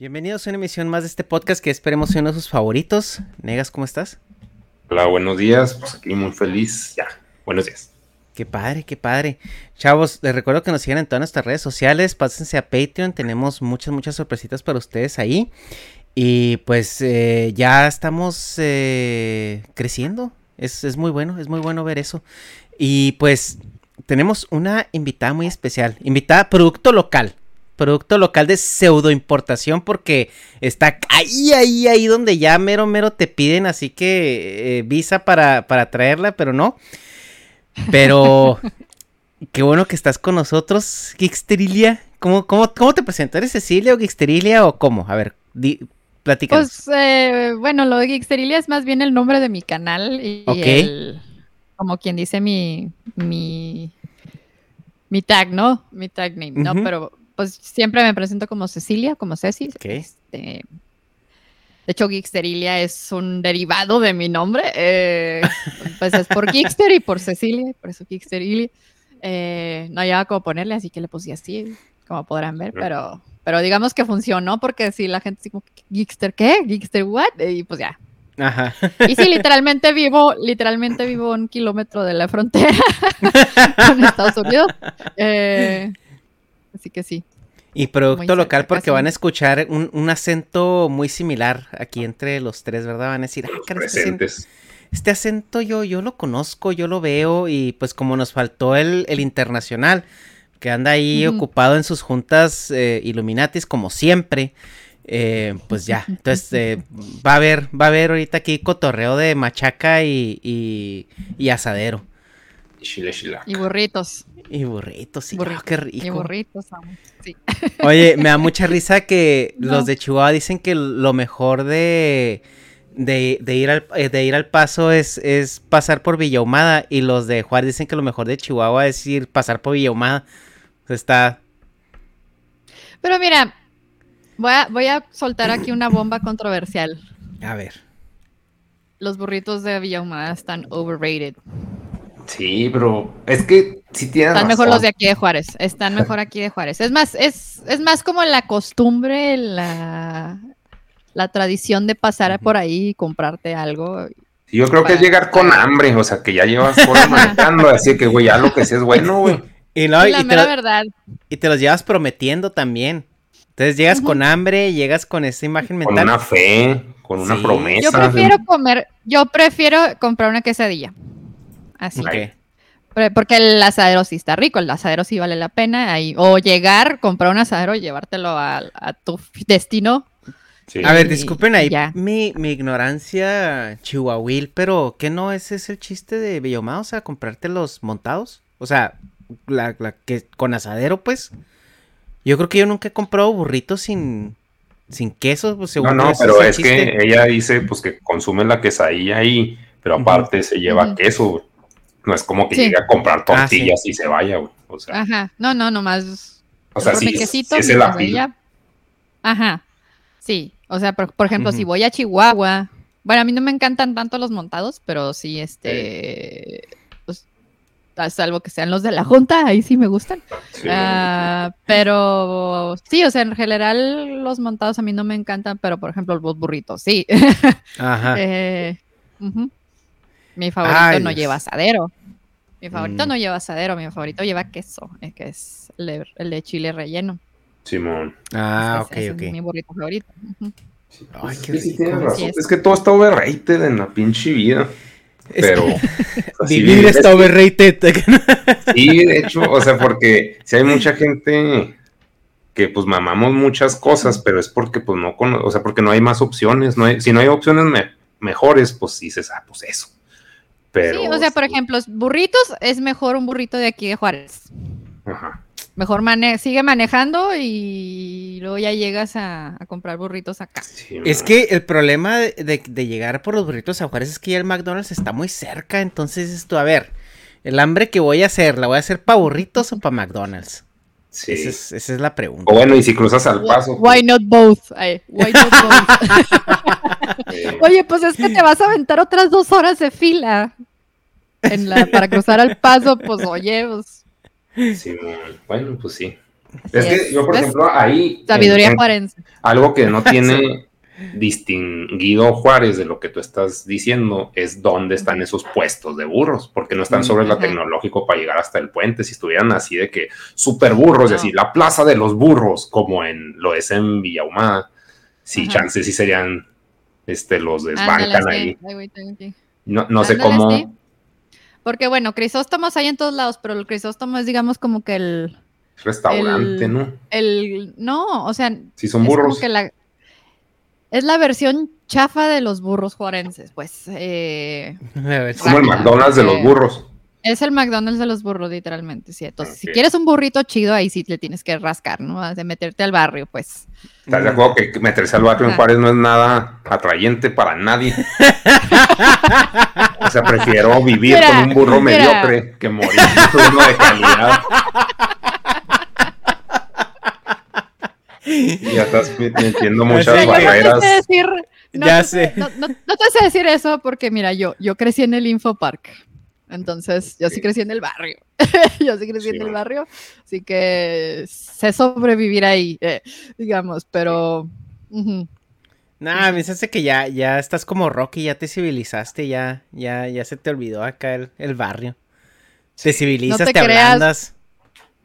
Bienvenidos a una emisión más de este podcast que esperemos sea uno de sus favoritos. Negas, ¿cómo estás? Hola, buenos días. Pues aquí muy feliz. Ya, buenos días. Qué padre, qué padre. Chavos, les recuerdo que nos sigan en todas nuestras redes sociales. Pásense a Patreon. Tenemos muchas, muchas sorpresitas para ustedes ahí. Y pues eh, ya estamos eh, creciendo. Es, es muy bueno, es muy bueno ver eso. Y pues tenemos una invitada muy especial. Invitada producto local. Producto local de pseudo importación porque está ahí, ahí, ahí donde ya mero, mero te piden. Así que eh, visa para, para traerla, pero no. Pero qué bueno que estás con nosotros, Gixterilia. ¿Cómo, cómo, cómo te presento? ¿Eres Cecilia o Gixterilia o cómo? A ver, di, platícanos. Pues eh, bueno, lo de Gixterilia es más bien el nombre de mi canal y el- como quien dice mi, mi, mi tag, ¿no? Mi tag name, ¿no? Pero pues siempre me presento como Cecilia, como Ceci. Este, de hecho, Gixterilia es un derivado de mi nombre. eh, pues es por Gixter y por Cecilia, por eso Gixterilia. Eh, no había cómo ponerle, así que le puse así, como podrán ver, pero, pero digamos que funcionó porque si la gente como, Gixter, ¿qué? ¿Gixter what? Y pues ya. Ajá. Y sí, literalmente vivo, literalmente vivo un kilómetro de la frontera con Estados Unidos. Eh, así que sí. Y producto cerca, local porque casi. van a escuchar un, un acento muy similar aquí entre los tres, ¿verdad? Van a decir, ah, caray, este, acento, este acento yo, yo lo conozco, yo lo veo y pues como nos faltó el, el internacional, que anda ahí ocupado en sus juntas eh, Illuminatis como siempre, eh, pues ya, entonces eh, va a haber, va a haber ahorita aquí cotorreo de machaca y, y, y asadero. Y burritos. Y burritos, sí, burritos, ah, qué rico. Y burritos. Sí. Oye, me da mucha risa que No. los de Chihuahua dicen que lo mejor de, de, de ir, al, eh, de ir al paso es, es pasar por Villahumada y los de Juárez dicen que lo mejor de Chihuahua es ir pasar por Villahumada. Está... Pero mira, voy a, voy a soltar aquí una bomba controversial. A ver. Los burritos de Villahumada están overrated. Sí, pero es que sí tienes Están mejor los de aquí de Juárez. Están mejor aquí de Juárez. Es más, es, es más como la costumbre, la, la tradición de pasar por ahí y comprarte algo. Sí, Yo creo que es llegar con hambre, o sea, que ya llevas horas manejando, así que, güey, ya lo que sí es bueno, güey. Y, no, Y y, la te mera lo- verdad. y te los llevas prometiendo también. Entonces llegas con hambre, llegas con esa imagen Con mental. una fe, con una Sí. promesa. Yo prefiero comer, yo prefiero comprar una quesadilla. Así. Pre- Porque el asadero sí está rico, el asadero sí vale la pena. Ahí, o llegar, comprar un asadero y llevártelo a, a tu destino. Sí. A ver, disculpen ahí ya. mi, mi ignorancia chihuahuil, pero ¿qué no ese es el chiste de Villahumada? O sea, comprarte los montados. O sea, la, la que con asadero, pues. Yo creo que yo nunca he comprado burritos sin, sin queso, pues No, según no, ese pero el es que ella dice, pues, que consume la quesadilla ahí, pero aparte se lleva queso. No es como que Sí. llegue a comprar Ah, tortillas y se vaya, güey. O sea, Ajá. No, no, nomás. o sea, sí, quesito, sí mi se la pide. quesadilla. Ajá. Sí. O sea, por, por ejemplo, si voy a Chihuahua. Bueno, a mí no me encantan tanto los montados, pero sí, este. Pues, a salvo que sean los de la Junta, ahí sí me gustan. Sí, Ah, pero sí, o sea, en general los montados a mí no me encantan, pero por ejemplo los burritos, sí. Ajá. Eh. Mi favorito Ay, no lleva asadero. Mi favorito Mm. no lleva asadero, mi favorito lleva queso, eh, que es el de, el de chile relleno. Simón. Ah, Ese- ese ok, Es ok. mi burrito favorito. Ay, Es qué que sí rico. tienes razón. Sí, es- Es que todo está overrated en la pinche vida. Es- Pero. Vivir es- está overrated. Sí, de hecho, o sea, porque si hay mucha gente que pues mamamos muchas cosas, pero es porque pues no o sea, porque no hay más opciones, no hay, si no hay opciones me- mejores, pues dices, ah, pues eso. Pero sí, o sea, por ejemplo, burritos es mejor un burrito de aquí de Juárez. ajá. Mejor mane sigue manejando y luego ya llegas a, a comprar burritos acá. Sí, Es que el problema de, de- de llegar por los burritos a Juárez es que ya el McDonald's está muy cerca. Entonces, esto, a ver, el hambre que voy a hacer, ¿la voy a hacer para burritos o para McDonald's? Sí. Esa, es, esa es la pregunta. O bueno, y si cruzas al paso. Why not both? Ay, why not both? Oye, pues es que te vas a aventar otras dos horas de fila en la, para cruzar al paso, pues oye, pues, Simón. bueno, pues sí. Es que yo, por ejemplo, ahí. Sabiduría en- en- juarense. Algo que no tiene distinguido Juárez de lo que tú estás diciendo es dónde están esos puestos de burros, porque no están sobre la Ajá. tecnológico para llegar hasta el puente. Si estuvieran así de que super burros y No. así, la plaza de los burros, como en lo es en Villahumada, sí, Ajá. chances sí serían este, los desbancan Ándale, ahí. Ay. No, no sé cómo. sí. Porque bueno, Crisóstomos hay en todos lados, pero el Crisóstomo es digamos como que el, Restaurante, El- ¿no? el no, o sea, Si son es burros. como que la es la versión chafa de los burros juarenses, pues eh, como el McDonald's de los eh, burros. Es el McDonald's de los burros literalmente, sí. Entonces, si quieres un burrito chido ahí sí le tienes que rascar, ¿no? De meterte al barrio, pues. ¿Estás de acuerdo que meterse al barrio en. Juárez no es nada atrayente para nadie? o sea, prefiero vivir Mira, con un burro mira. mediocre que morir con uno de calidad. Ya estás metiendo muchas no barreras. decir, no Ya te sé. No, no- no te sé decir eso porque, mira, yo, yo crecí en el Infopark. Entonces, yo sí Sí. crecí en el barrio. yo sí crecí Sí, en el barrio. Así que sé sobrevivir ahí, eh, digamos, pero. ujú. Nah, me hace que ya, ya estás como Rocky, ya te civilizaste, ya, ya, ya se te olvidó acá el, el barrio. Te civilizas, No te te, creas. ablandas.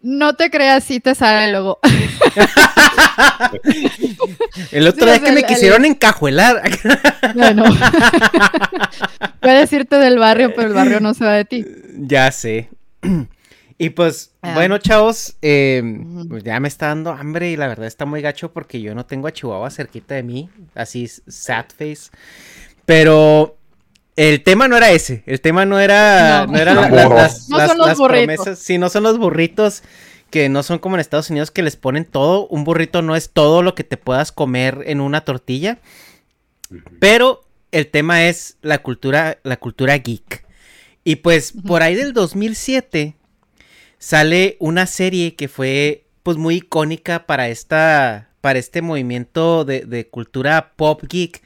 No te creas, sí te sale luego. El otro Sí, día o sea, que me el- quisieron encajuelar. bueno. Puedes irte del barrio, pero el barrio no se va de ti. ya sé. Y pues, Ah. bueno, chavos, eh, pues ya me está dando hambre y la verdad está muy gacho porque yo no tengo a Chihuahua cerquita de mí, así sad face. Pero el tema no era ese, el tema no era, No. no, era Los la- la- burros. las, No las- son los las burritos. promesas, sí, no son los burritos que no son como en Estados Unidos que les ponen todo. Un burrito no es todo lo que te puedas comer en una tortilla. Pero el tema es la cultura, la cultura geek. Y pues por ahí del 2007 sale una serie que fue pues muy icónica para esta para este movimiento de, de cultura pop geek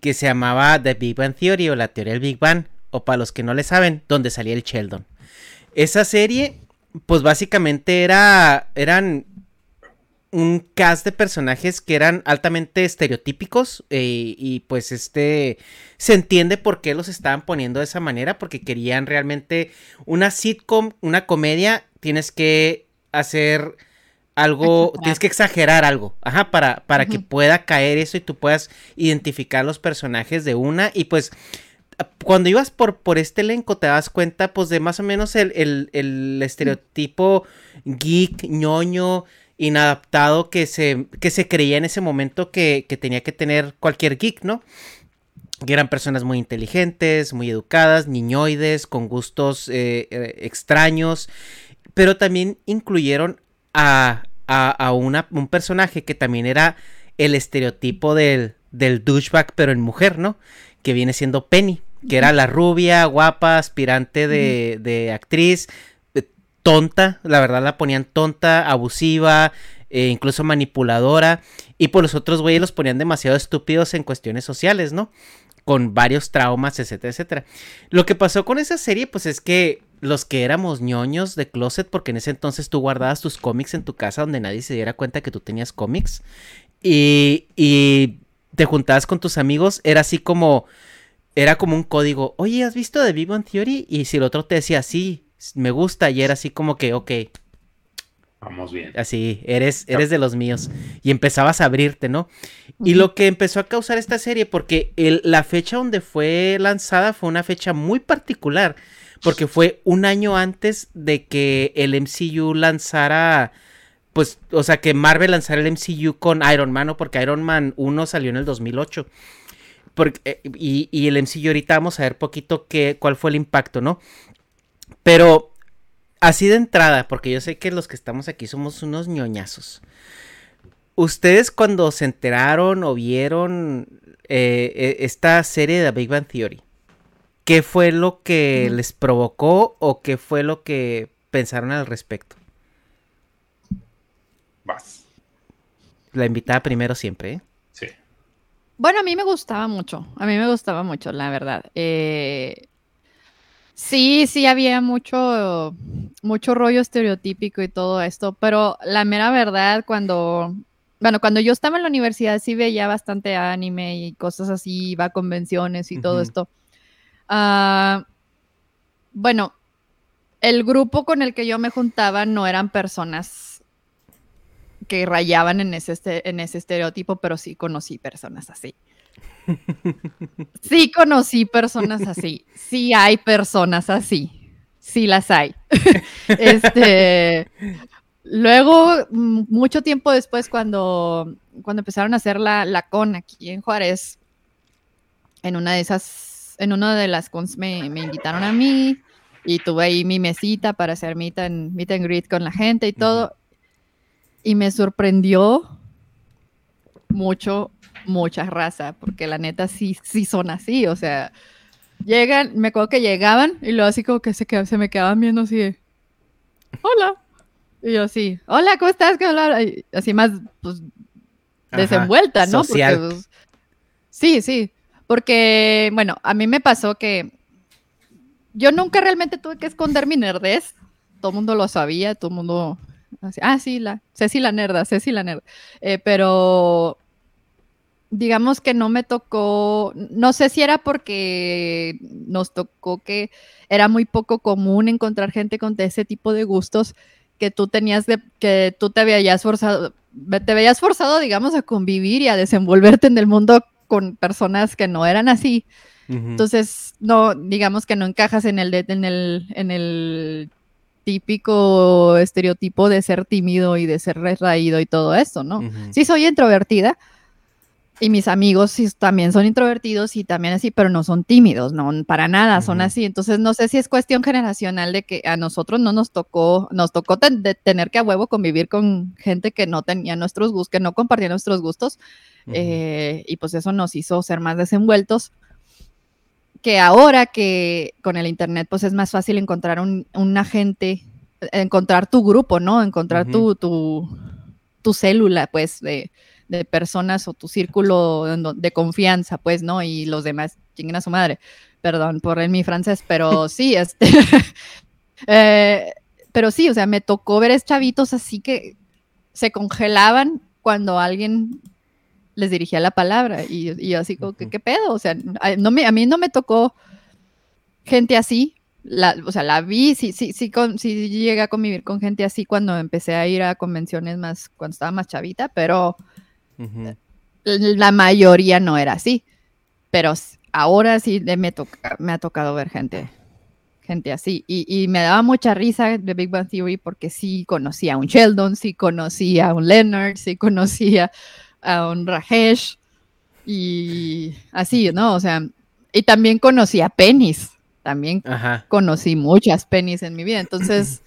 que se llamaba The Big Bang Theory o la teoría del Big Bang o para los que no le saben donde salía el Sheldon. Esa serie pues básicamente era eran un cast de personajes que eran altamente estereotípicos eh, y pues este se entiende por qué los estaban poniendo de esa manera porque querían realmente una sitcom, una comedia, tienes que hacer algo, Exagerar. tienes que exagerar algo, ajá, para, para que pueda caer eso y tú puedas identificar los personajes de una y pues cuando ibas por, por este elenco te das cuenta pues de más o menos el, el- el estereotipo geek, ñoño, inadaptado que se, que se creía en ese momento que, que tenía que tener cualquier geek, ¿no? Que eran personas muy inteligentes, muy educadas, niñoides, con gustos eh, eh, extraños, pero también incluyeron a, a, a una- un personaje que también era el estereotipo del, del douchebag, pero en mujer, ¿no? Que viene siendo Penny, que era la rubia, guapa, aspirante de, de actriz, eh, tonta, la verdad la ponían tonta, abusiva, eh, incluso manipuladora, y por los otros güeyes los ponían demasiado estúpidos en cuestiones sociales, ¿no? Con varios traumas, etcétera, etcétera. Lo que pasó con esa serie, pues es que los que éramos ñoños de closet, porque en ese entonces tú guardabas tus cómics en tu casa donde nadie se diera cuenta que tú tenías cómics, y, y te juntabas con tus amigos, era así como, era como un código, oye, ¿has visto The Big Bang Theory? Y si el otro te decía, sí, me gusta, y era así como que, ok, Vamos bien. así, eres, eres de los míos. Y empezabas a abrirte, ¿no? Y lo que empezó a causar esta serie, porque el- la fecha donde fue lanzada fue una fecha muy particular, porque fue un año antes de que el MCU lanzara, pues, o sea, que Marvel lanzara el MCU con Iron Man, ¿no? Porque Iron Man 1 salió en el 2008. Porque, eh, y, y el MCU ahorita vamos a ver poquito qué, cuál fue el impacto, ¿no? Pero así de entrada, porque yo sé que los que estamos aquí somos unos ñoñazos. Ustedes cuando se enteraron o vieron eh, eh, esta serie de Big Bang Theory, ¿qué fue lo que les provocó o qué fue lo que pensaron al respecto? Vas. La invitada primero siempre, ¿eh? Bueno, a mí me gustaba mucho, a mí me gustaba mucho, la verdad. Eh, Sí, sí, había mucho, mucho rollo estereotípico y todo esto, pero la mera verdad, cuando, bueno, cuando yo estaba en la universidad sí veía bastante anime y cosas así, iba a convenciones y todo esto. Ah, bueno, el grupo con el que yo me juntaba no eran personas que rayaban en ese, este, en ese estereotipo, pero sí conocí personas así. Sí conocí personas así. Sí hay personas así. Sí las hay. este, luego, mucho tiempo después, cuando, cuando empezaron a hacer la, la con aquí en Juárez, en una de esas, en una de las cons me, invitaron a mí y tuve ahí mi mesita para hacer meet and, meet and greet con la gente y todo. Y me sorprendió mucho mucha raza, porque la neta sí, sí son así, o sea, llegan, me acuerdo que llegaban y luego así como que se, se me quedaban viendo así de, hola. Y yo así, hola, ¿cómo estás? así más, pues, desenvuelta, ¿no? Pues, sí, sí, porque, bueno, a mí me pasó que yo nunca realmente tuve que esconder mi nerdez, todo el mundo lo sabía, todo el mundo, ah, sí, la, Ceci la nerda, Ceci la nerda, eh, pero digamos que no me tocó, no sé si era porque nos tocó que era muy poco común encontrar gente con ese tipo de gustos que tú tenías de, que tú te veías forzado, te veías forzado, digamos, a convivir y a desenvolverte en el mundo con personas que no eran así. Entonces, no, digamos que no encajas en el, en el, en el típico estereotipo de ser tímido y de ser retraído y todo eso, ¿no? Sí soy introvertida, y mis amigos también son introvertidos y también así, pero no son tímidos, no, para nada, son así. Entonces, no sé si es cuestión generacional de que a nosotros no nos tocó, nos tocó tener que a huevo convivir con gente que no tenía nuestros gustos, que no compartía nuestros gustos, eh, y pues eso nos hizo ser más desenvueltos. Que ahora que con el internet, pues es más fácil encontrar un, una gente, encontrar tu grupo, ¿no? Encontrar tu, tu, tu célula, pues, de de personas o tu círculo de confianza, pues, ¿no? Y los demás chinguen a su madre. Perdón por mi francés, pero sí, este. Eh, pero sí, o sea, me tocó ver chavitos así que se congelaban cuando alguien les dirigía la palabra y, y así como que, ¿qué pedo? O sea, no me, a mí no me tocó gente así, la, o sea, la vi, sí, sí, sí, con, sí llegué a convivir con gente así cuando empecé a ir a convenciones más, cuando estaba más chavita, pero la mayoría no era así, pero ahora sí me, me ha tocado ver gente, gente así. Y, me daba mucha risa de Big Bang Theory porque sí conocía a un Sheldon, sí conocía a un Leonard, sí conocía a un Rajesh y así, ¿no? O sea, y también conocía a Pennies. También conocí muchas Pennies en mi vida. Entonces,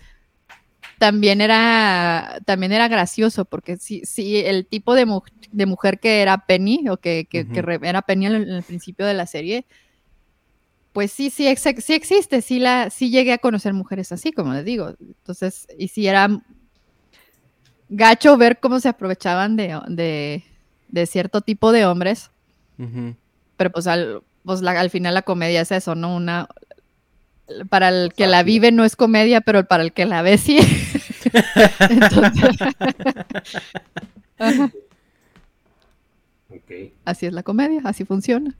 también era, también era gracioso, porque sí, sí, el tipo de, de mujer que era Penny, o que, que, era Penny en el, principio de la serie, pues sí, sí, sí existe, sí, la, sí llegué a conocer mujeres así, como les digo. Entonces, y sí era gacho ver cómo se aprovechaban de, de, cierto tipo de hombres, pero pues al, pues al final la comedia es eso, ¿no? Una, para el que la vive no es comedia, pero para el que la ve sí. Así es la comedia, así funciona.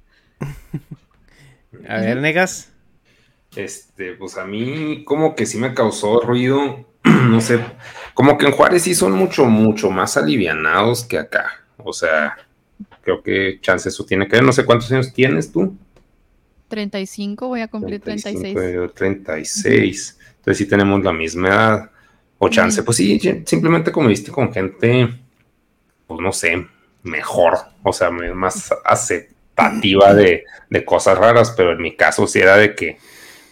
A ver, negas. Este, pues a mí como que sí me causó ruido, no sé, como que en Juárez sí son mucho, mucho más alivianados que acá. O sea, creo que chance eso tiene que ver. No sé cuántos años tienes tú. 35, voy a cumplir 36. 36. Entonces sí tenemos la misma edad. O chance, pues sí, simplemente como viste con gente, pues no sé, mejor, o sea, más aceptativa de, cosas raras, pero en mi caso sí era de que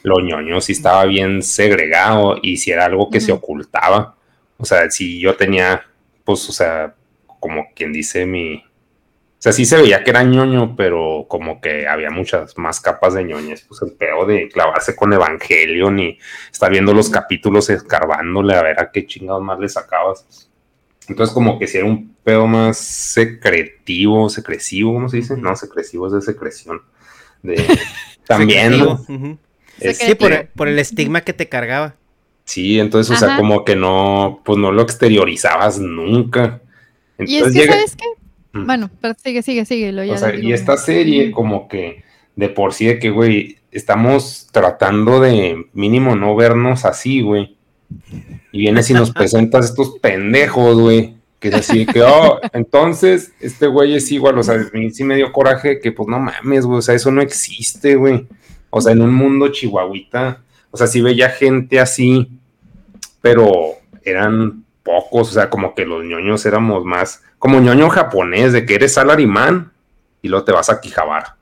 lo ñoño sí estaba bien segregado y si era algo que se ocultaba. O sea, si yo tenía, pues, o sea, como quien dice mi, o sea, sí se veía que era ñoño, pero como que había muchas más capas de ñoñez. Pues el pedo de clavarse con Evangelion y estar viendo los capítulos escarbándole a ver a qué chingados más le sacabas. Entonces, como que si era un pedo más secretivo, secresivo, ¿cómo se dice? No, secresivo es de secreción. De, también. sí, por, por, el estigma que te cargaba. Sí, entonces, o sea, como que no, pues no lo exteriorizabas nunca. Y es que, ¿sabes qué? Mm. Bueno, pero sigue, sigue, sigue. o sea, y esta serie, como que de por sí, de que, güey, estamos tratando de mínimo no vernos así, güey. Y vienes y nos presentas estos pendejos, güey. Que es así, que, oh, entonces, este güey es igual, o sea, a mí sí me dio coraje que, pues, no mames, güey, o sea, eso no existe, güey. O sea, en un mundo chihuahuita, o sea, sí veía gente así, pero eran pocos, o sea, como que los ñoños éramos más, como ñoño japonés, de que eres salarimán y luego te vas a Quijabar.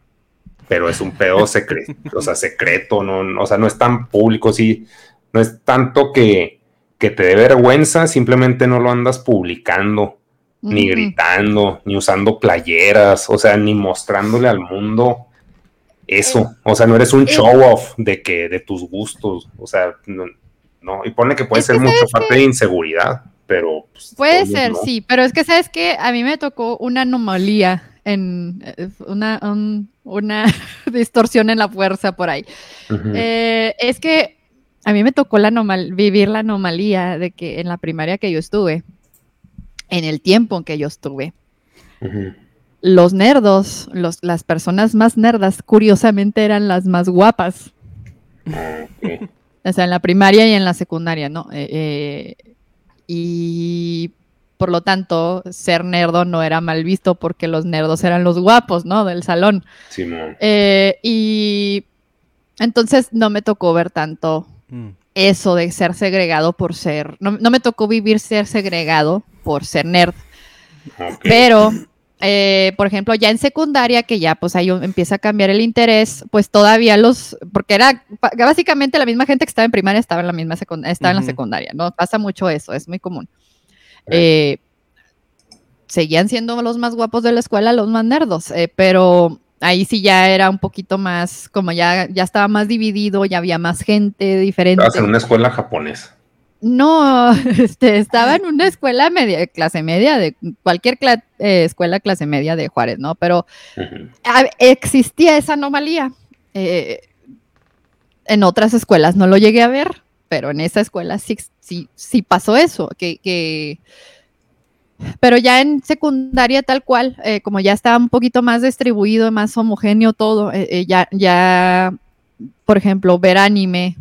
Pero es un pedo secreto, o sea, secreto, no, o sea, no es tan público, sí, no es tanto que, que te dé vergüenza, simplemente no lo andas publicando, ni gritando, ni usando playeras, o sea, ni mostrándole al mundo eso. O sea, no eres un show off de que, de tus gustos, o sea, no, y pone que puede ser mucha parte de inseguridad, pero... Pues, puede ser, sí, pero es que sabes que a mí me tocó una anomalía en eh, una, una distorsión en la fuerza por ahí. Eh, es que a mí me tocó la vivir la anomalía de que en la primaria que yo estuve, en el tiempo en que yo estuve, los nerdos, los, las personas más nerdas, curiosamente eran las más guapas. O sea, en la primaria y en la secundaria, ¿no? Eh, y por lo tanto, ser nerdo no era mal visto porque los nerdos eran los guapos, ¿no? Del salón. Sí, eh, y entonces no me tocó ver tanto mm. eso de ser segregado por ser, no, me tocó vivir ser segregado por ser nerd. Pero, eh, por ejemplo, ya en secundaria, que ya pues ahí empieza a cambiar el interés, pues todavía los, porque era básicamente la misma gente que estaba en primaria estaba en la misma estaba en la secundaria, ¿no? Pasa mucho eso, es muy común. Eh, seguían siendo los más guapos de la escuela, los más nerdos, eh, pero ahí sí ya era un poquito más, como ya, ya estaba más dividido, ya había más gente diferente. Estabas en una escuela japonesa. No, este, estaba en una escuela media, clase media, de cualquier eh, escuela clase media de Juárez, ¿no? Pero existía esa anomalía. en otras escuelas no lo llegué a ver, pero en esa escuela sí, sí, sí pasó eso, que, pero ya en secundaria tal cual, eh, como ya estaba un poquito más distribuido, más homogéneo todo, eh, eh, ya, ya, por ejemplo, ver anime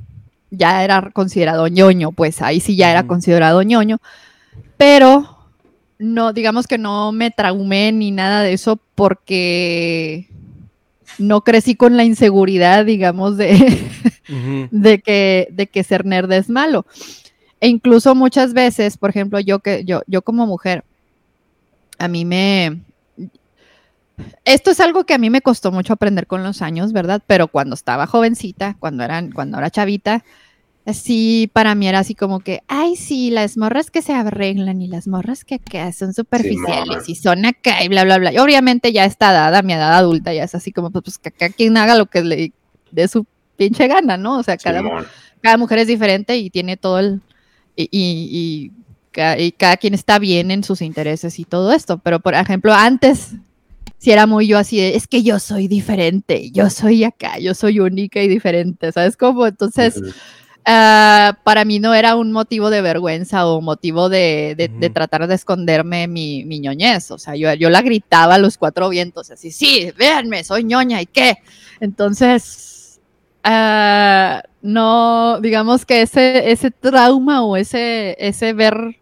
ya era considerado ñoño, pues ahí sí ya era considerado ñoño, pero no, digamos que no me traumé ni nada de eso porque no crecí con la inseguridad, digamos, de, de, que, de que ser nerd es malo. E incluso muchas veces, por ejemplo, yo que yo, yo como mujer, a mí me esto es algo que a mí me costó mucho aprender con los años, ¿verdad? Pero cuando estaba jovencita, cuando eran, cuando era chavita, sí, para mí era así como que, ay, sí, las morras que se arreglan y las morras que, son superficiales y son acá y bla, bla, bla. Y obviamente ya está dada, mi edad adulta, ya es así como, pues, pues que cada quien haga lo que le dé su pinche gana, ¿no? O sea, cada, cada mujer es diferente y tiene todo el, y, y, cada quien está bien en sus intereses y todo esto. Pero, por ejemplo, antes si era muy yo así de, es que yo soy diferente, yo soy acá, yo soy única y diferente, ¿sabes cómo? Entonces, ah, para mí no era un motivo de vergüenza o motivo de, de, tratar de esconderme mi, mi, ñoñez, o sea, yo, yo la gritaba a los cuatro vientos, así, sí, véanme, soy ñoña, ¿y qué? Entonces, uh, no, digamos que ese, ese trauma o ese, ese ver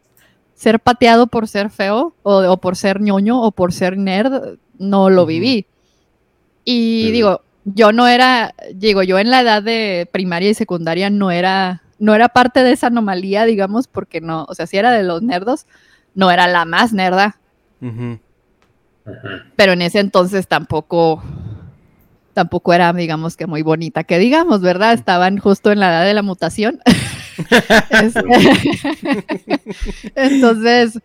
ser pateado por ser feo o, por ser ñoño o por ser nerd, no lo viví. Y digo, yo no era, digo, yo en la edad de primaria y secundaria no era, no era parte de esa anomalía, digamos, porque no, o sea, si era de los nerdos, no era la más nerda. Pero en ese entonces tampoco, tampoco era, digamos que muy bonita, que digamos, ¿verdad? Estaban justo en la edad de la mutación. Entonces,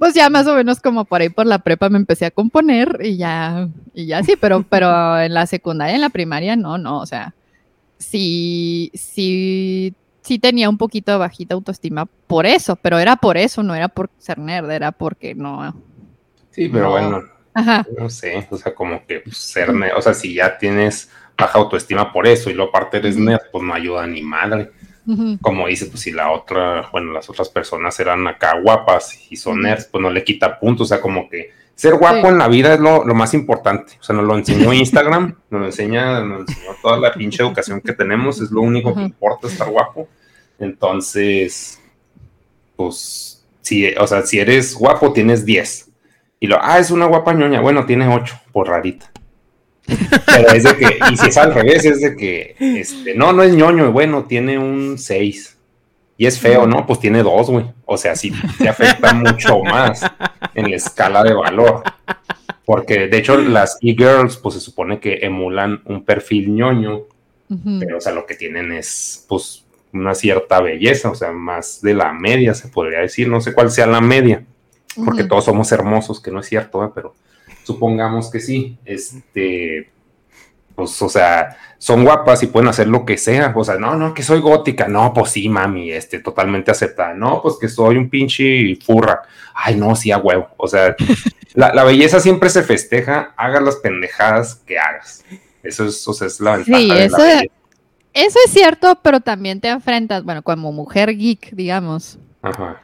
pues ya más o menos como por ahí por la prepa me empecé a componer y ya, y ya sí, pero, pero en la secundaria, en la primaria, no, no, o sea, sí, sí, sí tenía un poquito de bajita autoestima por eso, pero era por eso, no era por ser nerd, era porque no. Sí, pero bueno, Ajá. No sé, o sea, como que pues, ser nerd, o sea, si ya tienes baja autoestima por eso y luego aparte eres nerd, pues no ayuda ni madre. Como dice, pues si la otra, bueno, las otras personas eran acá guapas y son nerds, pues no le quita puntos, o sea, como que ser guapo Sí. en la vida es lo, lo más importante. O sea, nos lo enseñó Instagram, nos lo enseña, nos enseñó toda la pinche educación que tenemos, es lo único que importa estar guapo. Entonces, pues, si, o sea, si eres guapo, tienes 10. Y lo, ah, es una guapa ñoña, bueno, tiene 8, por rarita. Pero es de que, y si es al revés, es de que, este, no, no es ñoño, bueno, tiene un 6. Y es feo, ¿no? Pues tiene 2, güey. O sea, sí te afecta mucho más en la escala de valor. Porque, de hecho, las e-girls, pues se supone que emulan un perfil ñoño, pero, o sea, lo que tienen es, pues, una cierta belleza, o sea, más de la media, se podría decir. No sé cuál sea la media porque todos somos hermosos, que no es cierto, ¿eh? pero supongamos que sí, este, pues, o sea, son guapas y pueden hacer lo que sea, o sea, no, no, que soy gótica, no, pues sí, mami, este, totalmente aceptada, no, pues que soy un pinche furra, ay, no, sí, a huevo, o sea, la, la belleza siempre se festeja, hagas las pendejadas que hagas, eso es, o sea, es la ventaja Sí, de eso- la belleza. Eso es cierto, pero también te enfrentas, bueno, como mujer geek, digamos. Ajá,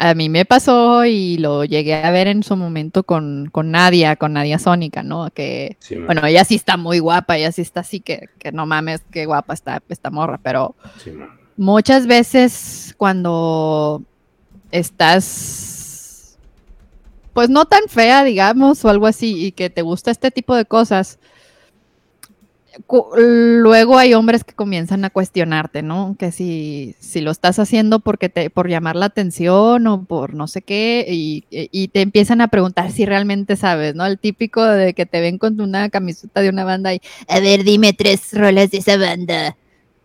A mí me pasó y lo llegué a ver en su momento con, con Nadia, con Nadia Sónica, ¿no? Que, sí, bueno, ella sí está muy guapa, ella sí está así que, que no mames, qué guapa está esta morra, pero sí, muchas veces cuando estás, pues no tan fea, digamos, o algo así, y que te gusta este tipo de cosas, luego hay hombres que comienzan a cuestionarte, ¿no? Que si, si lo estás haciendo porque te, por llamar la atención o por no sé qué, y, y te empiezan a preguntar si realmente sabes, ¿no? El típico de que te ven con una camiseta de una banda y, a ver, dime tres rolas de esa banda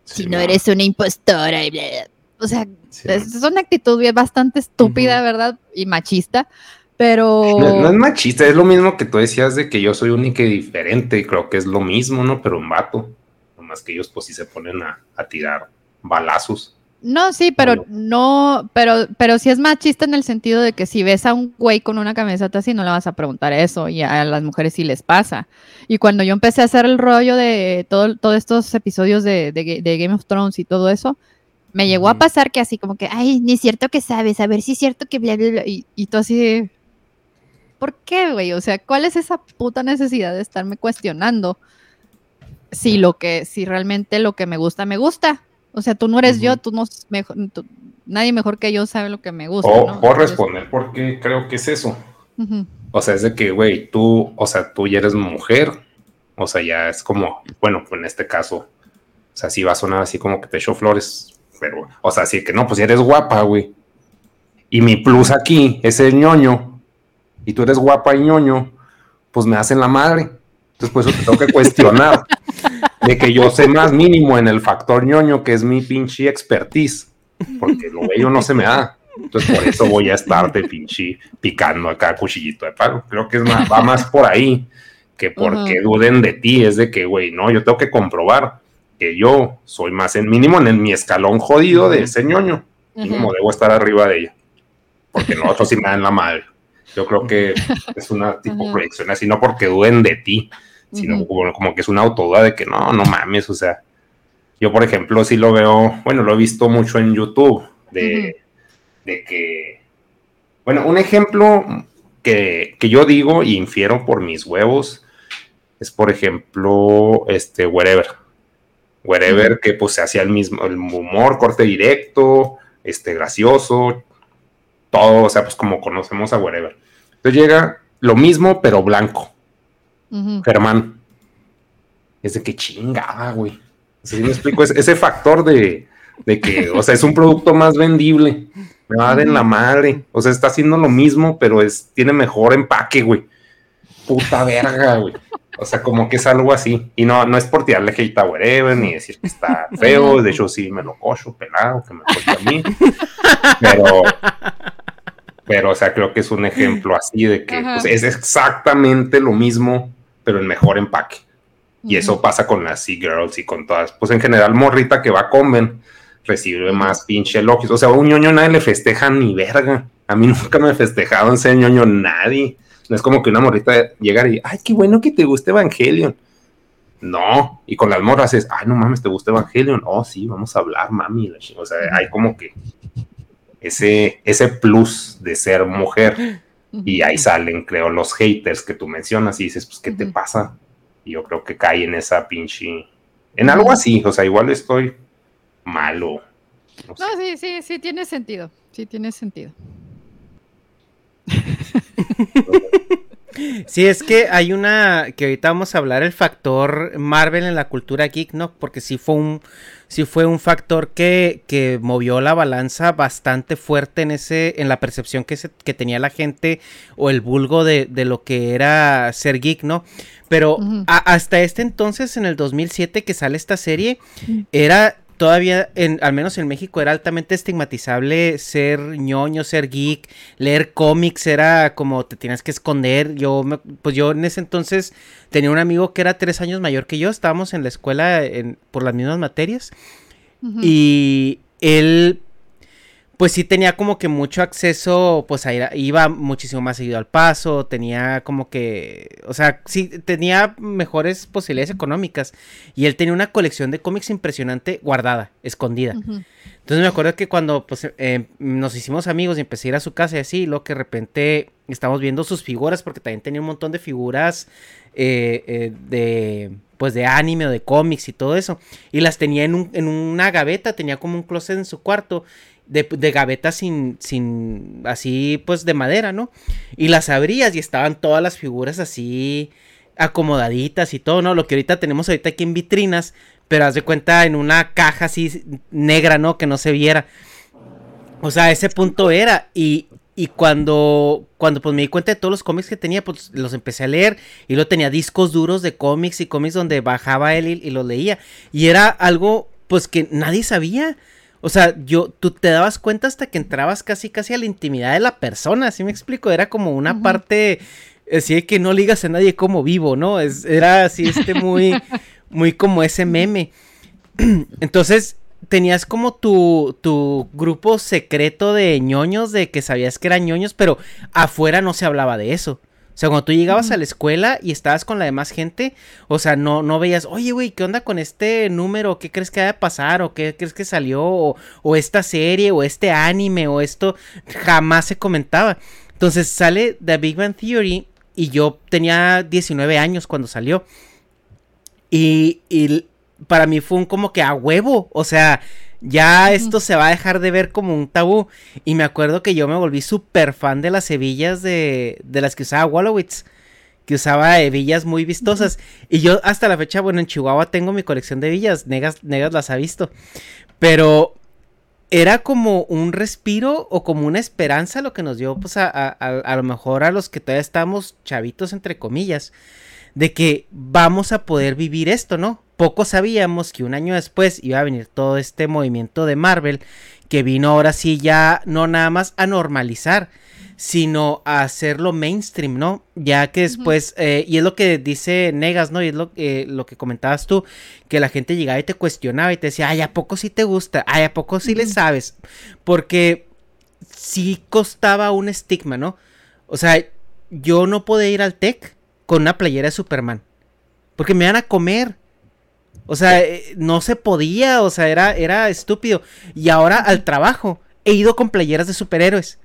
si no eres una impostora y bla, bla. O sea, sí, es, una actitud bastante estúpida. ¿verdad? Y machista, pero... No, no es machista, es lo mismo que tú decías de que yo soy única y diferente, y creo que es lo mismo, ¿no? Pero un vato. Nomás que ellos pues sí se ponen a, a tirar balazos. No, sí, pero no? no, pero, pero sí es machista en el sentido de que si ves a un güey con una camiseta así, no le vas a preguntar eso, y a las mujeres sí les pasa. Y cuando yo empecé a hacer el rollo de todo, todos estos episodios de, de Ga- de Game of Thrones y todo eso, me llegó a pasar que así como que, ay, ni es cierto que sabes, a ver si es cierto que bla, bla, bla, y, y tú así ¿por qué, güey? O sea, ¿cuál es esa puta necesidad de estarme cuestionando si lo que, si realmente lo que me gusta, me gusta? O sea, tú no eres yo, tú no, mejor, tú- nadie mejor que yo sabe lo que me gusta. O Entonces, responder porque creo que es eso. O sea, es de que, güey, tú, o sea, tú ya eres mujer. O sea, ya es como, bueno, en este caso, o sea, sí va a sonar así como que te echo flores. Pero, o sea, sí que no, pues ya eres guapa, güey. Y mi plus aquí es el ñoño. Y tú eres guapa y ñoño, pues me hacen la madre. Entonces, por eso te tengo que cuestionar de que yo sé más mínimo en el factor ñoño, que es mi pinche expertise. Porque lo bello no se me da. Entonces, por eso voy a estar de pinche picando acá cuchillito de palo. Creo que es más, va más por ahí que porque duden de ti. Es de que, güey, no, yo tengo que comprobar que yo soy más en mínimo en, mi escalón jodido de ese ñoño. Mínimo ujú. debo estar arriba de ella. Porque no, otros sí me dan la madre. Yo creo que es una tipo proyección así, no porque duden de ti, sino como, como que es una autoduda de que no, no mames, o sea, yo por ejemplo sí lo veo, bueno, lo he visto mucho en YouTube, de, de que, bueno, un ejemplo que, que yo digo y infiero por mis huevos es, por ejemplo, este, Wherever. Wherever, que pues se hacía el mismo, el humor, corte directo, este, gracioso, todo, o sea, pues como conocemos a Wherever. Entonces llega lo mismo, pero blanco. Germán. Es de que chingada, güey. O sea, ¿sí me explico? Es- ese factor de, de que, o sea, es un producto más vendible. Me va a dar en la madre. O sea, está haciendo lo mismo, pero es, tiene mejor empaque, güey. Puta verga, güey. O sea, como que es algo así. Y no, no es por tirarle hate a wherever, ni decir que está feo. De hecho, sí me lo cocho, pelado, que me coche a mí. Pero, pero, o sea, creo que es un ejemplo así de que pues, es exactamente lo mismo, pero en mejor empaque. Y eso pasa con las e-girls y con todas. Pues en general, morrita que va a Conven recibe más pinche elogios. O sea, a un ñoño nadie le festeja ni verga. A mí nunca me festejaron ser ñoño nadie. No es como que una morrita llegara y, ay, qué bueno que te guste Evangelion. No, y con las morras es, ay, no mames, ¿te gusta Evangelion? Oh, sí, vamos a hablar, mami. O sea, hay como que ese, ese plus de ser mujer. Y ahí salen, creo, los haters que tú mencionas y dices, pues, ¿qué te pasa? Y yo creo que cae en esa pinche, en algo así, o sea, igual estoy malo. No, sí, sí, sí, tiene sentido, sí, tiene sentido. Sí, es que hay una que ahorita vamos a hablar el factor Marvel en la cultura geek, ¿no? Porque sí fue un sí fue un factor que, que movió la balanza bastante fuerte en ese en la percepción que, se, que tenía la gente o el vulgo de, de lo que era ser geek, ¿no? Pero hasta este entonces, en el 2007 que sale esta serie, era todavía, en, al menos en México, era altamente estigmatizable ser ñoño, ser geek, leer cómics, era como te tienes que esconder. Yo, pues yo en ese entonces tenía un amigo que era tres años mayor que yo, estábamos en la escuela por las mismas materias. Y él pues sí tenía como que mucho acceso, pues a ir iba muchísimo más seguido al paso, tenía como que, o sea, sí, tenía mejores posibilidades económicas y él tenía una colección de cómics impresionante guardada, escondida. Entonces me acuerdo que cuando pues, eh, nos hicimos amigos y empecé a ir a su casa y así, lo que de repente estamos viendo sus figuras, porque también tenía un montón de figuras eh, eh, de pues de anime o de cómics y todo eso. Y las tenía en, un, en una gaveta, tenía como un closet en su cuarto de, de gavetas sin, sin, así pues de madera, ¿no? Y las abrías y estaban todas las figuras así acomodaditas y todo, ¿no? Lo que ahorita tenemos ahorita aquí en vitrinas, pero haz de cuenta en una caja así negra, ¿no? Que no se viera. O sea, ese punto era. Y, y cuando, cuando pues me di cuenta de todos los cómics que tenía, pues los empecé a leer. Y luego tenía discos duros de cómics y cómics donde bajaba él y, y los leía. Y era algo, pues que nadie sabía. O sea, yo, tú te dabas cuenta hasta que entrabas casi, casi a la intimidad de la persona, ¿sí me explico? Era como una parte, así de que no ligas a nadie como vivo, ¿no? Es, era así, este, muy, muy como ese meme. Entonces, tenías como tu, tu grupo secreto de ñoños, de que sabías que eran ñoños, pero afuera no se hablaba de eso. O sea, cuando tú llegabas a la escuela y estabas con la demás gente, o sea, no, no veías, oye, güey, ¿qué onda con este número? ¿Qué crees que va a pasar? ¿O qué crees que salió? O, esta serie, o este anime, o esto, jamás se comentaba. Entonces sale The Big Bang Theory y yo tenía 19 años cuando salió. Y, y para mí fue un como que a huevo, o sea, ya esto se va a dejar de ver como un tabú. Y me acuerdo que yo me volví súper fan de las hebillas de, de las que usaba Wallowitz. Que usaba hebillas muy vistosas. Y yo hasta la fecha, bueno, en Chihuahua tengo mi colección de hebillas. Negas, Negas las ha visto. Pero era como un respiro o como una esperanza lo que nos dio, pues, a, a, a lo mejor a los que todavía estamos chavitos, entre comillas. De que vamos a poder vivir esto, ¿no? poco sabíamos que un año después iba a venir todo este movimiento de Marvel que vino ahora sí ya no nada más a normalizar, sino a hacerlo mainstream, ¿no? Ya que después, eh, y es lo que dice Negas, ¿no? Y es lo, eh, lo que comentabas tú, que la gente llegaba y te cuestionaba y te decía, ay, ¿a poco sí te gusta? Ay, ¿a poco sí le sabes? Porque sí costaba un estigma, ¿no? O sea, yo no podía ir al TEC con una playera de Superman, porque me van a comer. O sea, eh, no se podía, o sea, era, era estúpido. Y ahora al trabajo he ido con playeras de superhéroes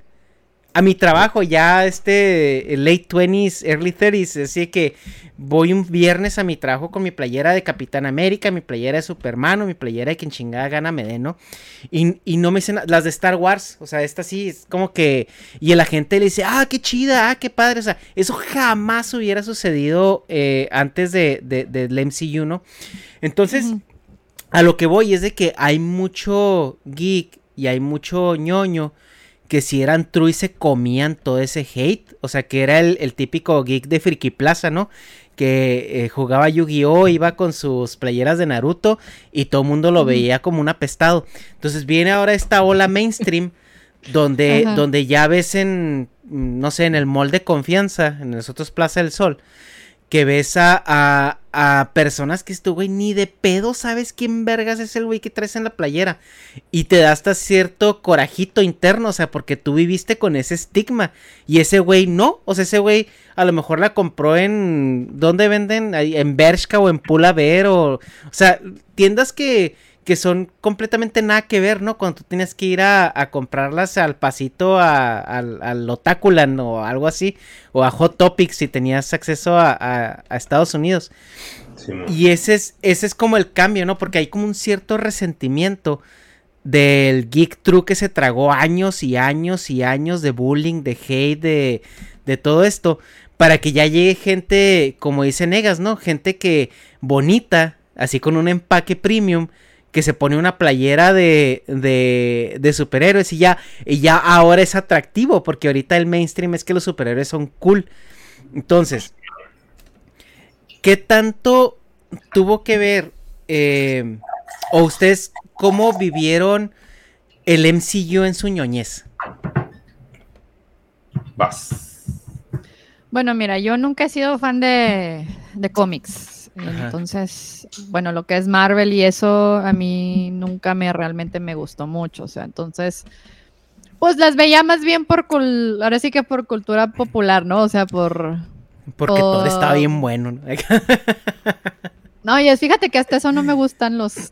a mi trabajo, ya este late 20s, early 30s, así que voy un viernes a mi trabajo con mi playera de Capitán América, mi playera de Superman, o mi playera de quien chingada gana me dé, ¿no? Y, y, no me dicen las de Star Wars, o sea, esta sí es como que, y la gente le dice, ah, qué chida, ah, qué padre, o sea, eso jamás hubiera sucedido eh, antes de, de, del MCU, ¿no? Entonces, a lo que voy es de que hay mucho geek y hay mucho ñoño que si eran true y se comían todo ese hate. O sea, que era el, típico geek de Friki Plaza, ¿no? Que eh, jugaba Yu-Gi-Oh! iba con sus playeras de Naruto y todo el mundo lo veía como un apestado. Entonces viene ahora esta ola mainstream donde, donde ya ves en, no sé, en el mall de confianza, en nosotros Plaza del Sol, que ves a, a personas que tú, güey, ni de pedo sabes quién vergas es el güey que traes en la playera. Y te da hasta cierto corajito interno, o sea, porque tú viviste con ese estigma. Y ese güey no, o sea, ese güey a lo mejor la compró en... ¿Dónde venden? En Bershka o en Pula Ver o... O sea, tiendas que que son completamente nada que ver, ¿no? Cuando tú tienes que ir a, comprarlas al pasito al Otakulan o algo así, o a Hot Topics si tenías acceso a, Estados Unidos. y ese es, ese es como el cambio, ¿no? Porque hay como un cierto resentimiento del geek true que se tragó años y años y años de bullying, de hate, de, de todo esto, para que ya llegue gente, como dice Negas, ¿no? Gente que bonita, así con un empaque premium, que se pone una playera de, de, de superhéroes y ya, y ya ahora es atractivo, porque ahorita el mainstream es que los superhéroes son cool. Entonces, ¿qué tanto tuvo que ver, eh, o ustedes cómo vivieron el MCU en su ñoñez? Vas. Bueno, mira, yo nunca he sido fan de, de cómics. Entonces, bueno, lo que es Marvel y eso a mí nunca me realmente me gustó mucho. O sea, entonces, pues las veía más bien por, ahora sí que por cultura popular, ¿no? O sea, por... Porque todo estaba bien bueno. ¿no? no, y es, fíjate que hasta eso no me gustan los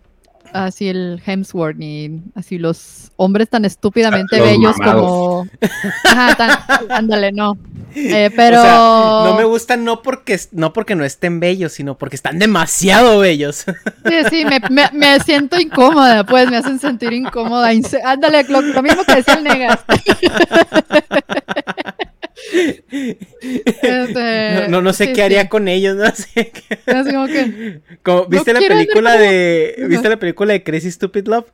así el Hemsworth ni así los hombres tan estúpidamente bellos como Ajá, tan... ándale no. Eh, pero no me gustan no porque no porque no estén bellos sino porque están demasiado bellos. Sí sí me, me, siento incómoda pues me hacen sentir incómoda ándale lo, mismo que decía el negas este, no, no, sé qué haría con ellos, no sé qué. ¿Viste la película de. ¿Viste la película de Crazy Stupid Love?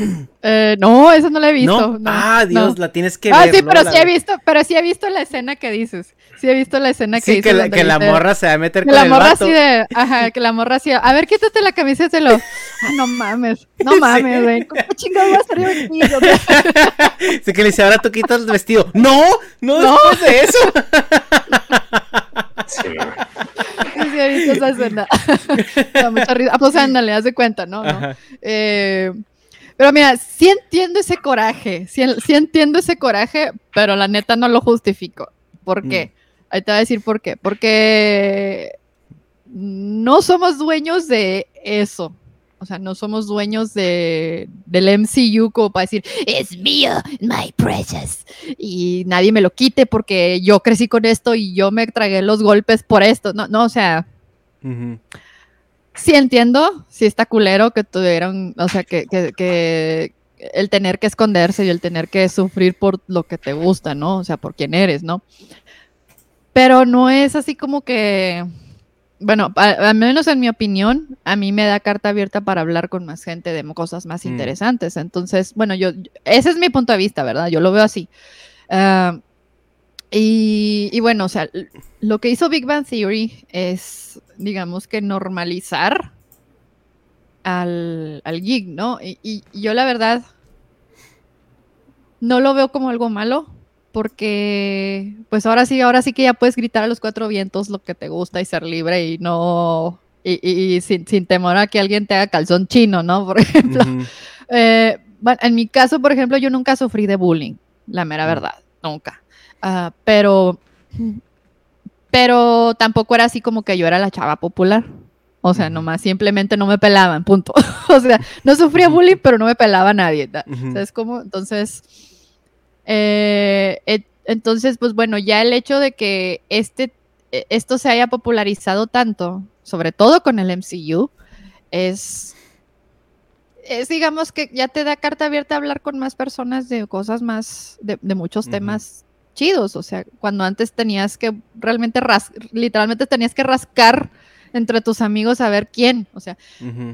Eh, no, esa no la he visto. ah, Dios, la tienes que ah, ver. Ah, sí, pero sí he visto, pero sí he visto la escena que dices. Sí he visto la escena que sí, que, la, que la morra se va a meter con la el morra así de, ajá, que la morra así, a ver, quítate la camiseta y lo, ah, no mames, no mames, güey, ¿cómo chingado vas a estar vestido? sí, que le dice, ahora tú quitas el vestido. No, no, no. después de eso. sí, sí, he visto esa escena. da mucha risa. Ah, pues ándale, haz de cuenta, ¿no? ¿no? Eh, pero mira, sí entiendo ese coraje, sí, entiendo ese coraje, pero la neta no lo justifico. ¿Por qué? Mm. Ahí te voy a decir por qué. Porque no somos dueños de eso. O sea, no somos dueños de, del MCU como para decir, es mío, my precious. Y nadie me lo quite porque yo crecí con esto y yo me tragué los golpes por esto. No, no, o sea sí entiendo, sí está culero que tuvieron, o sea, que, que, el tener que esconderse y el tener que sufrir por lo que te gusta, ¿no? O sea, por quién eres, ¿no? Pero no es así como que, bueno, al menos en mi opinión, a mí me da carta abierta para hablar con más gente de cosas más mm. interesantes. Entonces, bueno, yo, ese es mi punto de vista, ¿verdad? Yo lo veo así. Ah, y, bueno, o sea, lo que hizo Big Bang Theory es, digamos que normalizar al, al geek, ¿no? Y, yo la verdad no lo veo como algo malo, porque pues ahora sí, ahora sí que ya puedes gritar a los cuatro vientos lo que te gusta y ser libre y no, y, sin, temor a que alguien te haga calzón chino, ¿no? Por ejemplo. Eh, bueno, en mi caso, por ejemplo, yo nunca sufrí de bullying, la mera verdad, nunca. Ah, pero, pero tampoco era así como que yo era la chava popular. O sea, nomás simplemente no me pelaban, punto. o sea, no sufría bullying, pero no me pelaba nadie. ¿Sabes cómo? Entonces, eh, entonces, pues bueno, ya el hecho de que este, e, esto se haya popularizado tanto, sobre todo con el MCU, es, es digamos que ya te da carta abierta a hablar con más personas de cosas más, de, muchos temas chidos, o sea, cuando antes tenías que realmente, literalmente tenías que rascar entre tus amigos a ver quién, o sea,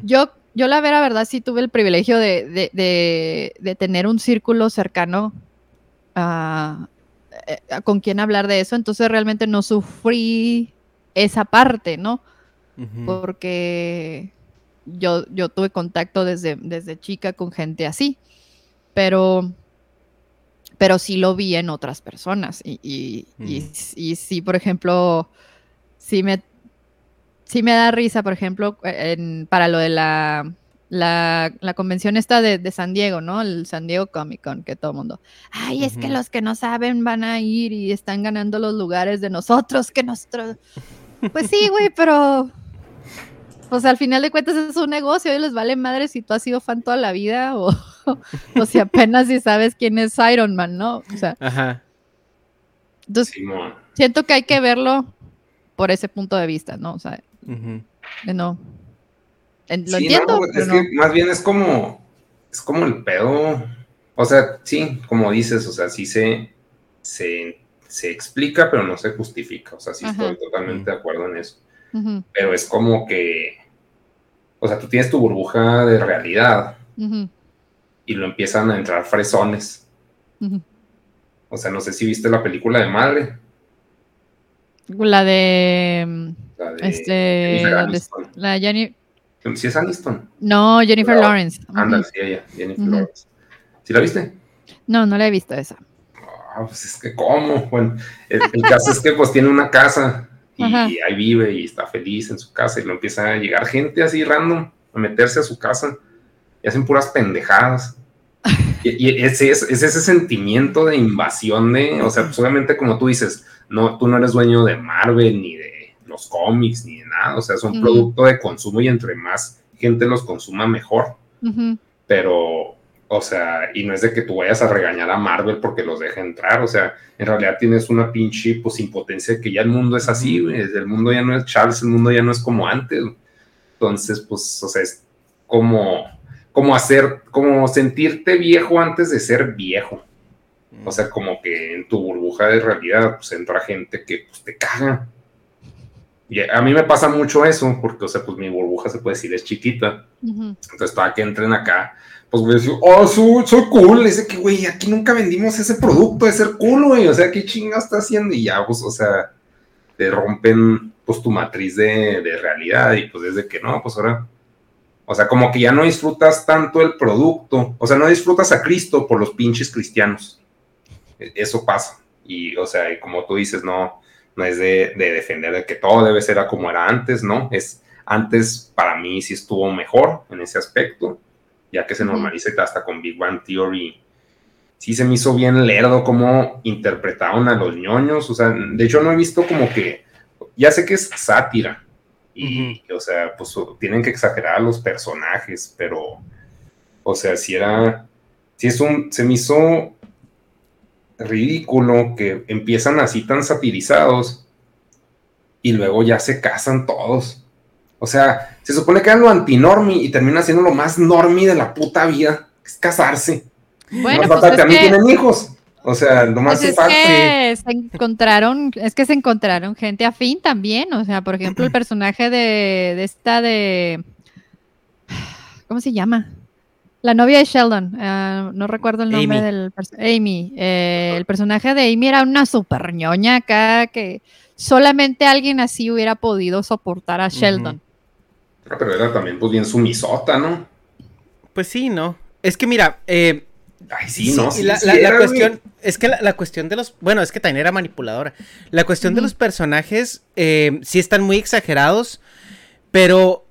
yo, yo la vera verdad sí tuve el privilegio de, de, tener un círculo cercano a, eh, con quien hablar de eso, entonces realmente no sufrí esa parte, ¿no? Porque yo, yo tuve contacto desde, desde chica con gente así, pero pero sí lo vi en otras personas. Y, y, sí, por ejemplo, sí me... sí me da risa, por ejemplo, en- para lo de la, la, la convención esta de, de San Diego, ¿no? El San Diego Comic Con, que todo el mundo, ay, es que los que no saben van a ir y están ganando los lugares de nosotros, que nosotros... Pues sí, güey, pero... Pues al final de cuentas es un negocio, ellos les vale madre si tú has sido fan toda la vida o, o si apenas si sabes quién es Iron Man, ¿no? O sea, Ajá. entonces Simón. siento que hay que verlo por ese punto de vista, ¿no? O sea, de no. en- lo Sí, entiendo, no, pero es no. que más bien es como, es como el pedo, o sea, sí, como dices, o sea, sí se, se, se explica, pero no se justifica, o sea, sí Ajá. estoy totalmente de acuerdo en eso, Pero es como que, o sea, tú tienes tu burbuja de realidad y lo empiezan a entrar fresones, o sea, no sé si viste la película de Madre, La de. la de Este. Jennifer donde- Aniston. La Jenny. ¿Sí es Aniston? No, Jennifer Lawrence. Ándale, sí, ella, Jennifer. Lawrence. ¿Sí la viste? No, no la he visto esa. Ah, pues es que cómo, bueno, el, el caso es que pues tiene una casa y Ajá. ahí vive y está feliz en su casa y lo empieza a llegar gente así random a meterse a su casa y hacen puras pendejadas. Y, y ese es, es ese sentimiento de invasión de, o sea, pues obviamente como tú dices, no, tú no eres dueño de Marvel ni de los cómics ni de nada, o sea, es un producto de consumo y entre más gente los consuma mejor Ujú, pero, o sea, y no es de que tú vayas a regañar a Marvel porque los deja entrar, o sea, en realidad tienes una pinche pues impotencia de que ya el mundo es así, güey, el mundo ya no es Charles, el mundo ya no es como antes, entonces, pues, o sea, es como, como hacer, como sentirte viejo antes de ser viejo, o sea, como que en tu burbuja de realidad, pues entra gente que pues te caga. Y a mí me pasa mucho eso, porque, o sea, pues mi burbuja se puede decir es chiquita, entonces, para que entren acá, pues voy a decir, oh, soy, soy cool. Dice que, güey, aquí nunca vendimos ese producto de ser cool, güey. O sea, ¿qué chinga está haciendo? Y ya, pues, o sea, te rompen, pues, tu matriz de, de realidad. Y pues, desde que no, pues ahora, o sea, como que ya no disfrutas tanto el producto. O sea, no disfrutas a Cristo por los pinches cristianos. E- Eso pasa. Y, o sea, y como tú dices, no, no es de, de defender de que todo debe ser a como era antes, ¿no? Es antes para mí sí estuvo mejor en ese aspecto, ya que se normaliza hasta con Big Bang Theory. Sí se me hizo bien lerdo cómo interpretaron a los ñoños, o sea, de hecho no he visto como que, ya sé que es sátira, y, o sea, pues tienen que exagerar a los personajes, pero, o sea, si era, si es un, se me hizo ridículo que empiezan así tan satirizados y luego ya se casan todos. O sea, se supone que eran lo antinormi y termina siendo lo más normi de la puta vida, que es casarse. Bueno, No pues falta es que tienen hijos. O sea, nomás Pues se es que se encontraron, es que se encontraron gente afín también, o sea, por ejemplo, el personaje de, de esta de, ¿cómo se llama? La novia de Sheldon, ah, no recuerdo el nombre Amy. del personaje, Amy, eh, el personaje de Amy era una super ñoña acá que solamente alguien así hubiera podido soportar a Sheldon. Ah, Pero era también pues bien sumisota, ¿no? Pues sí, ¿no? Es que mira, eh, Ay, sí, no, y sí, la, sí la- la era, güey. cuestión, es que la, la cuestión de los, bueno, es que también era manipuladora. La cuestión de los personajes eh, sí están muy exagerados, pero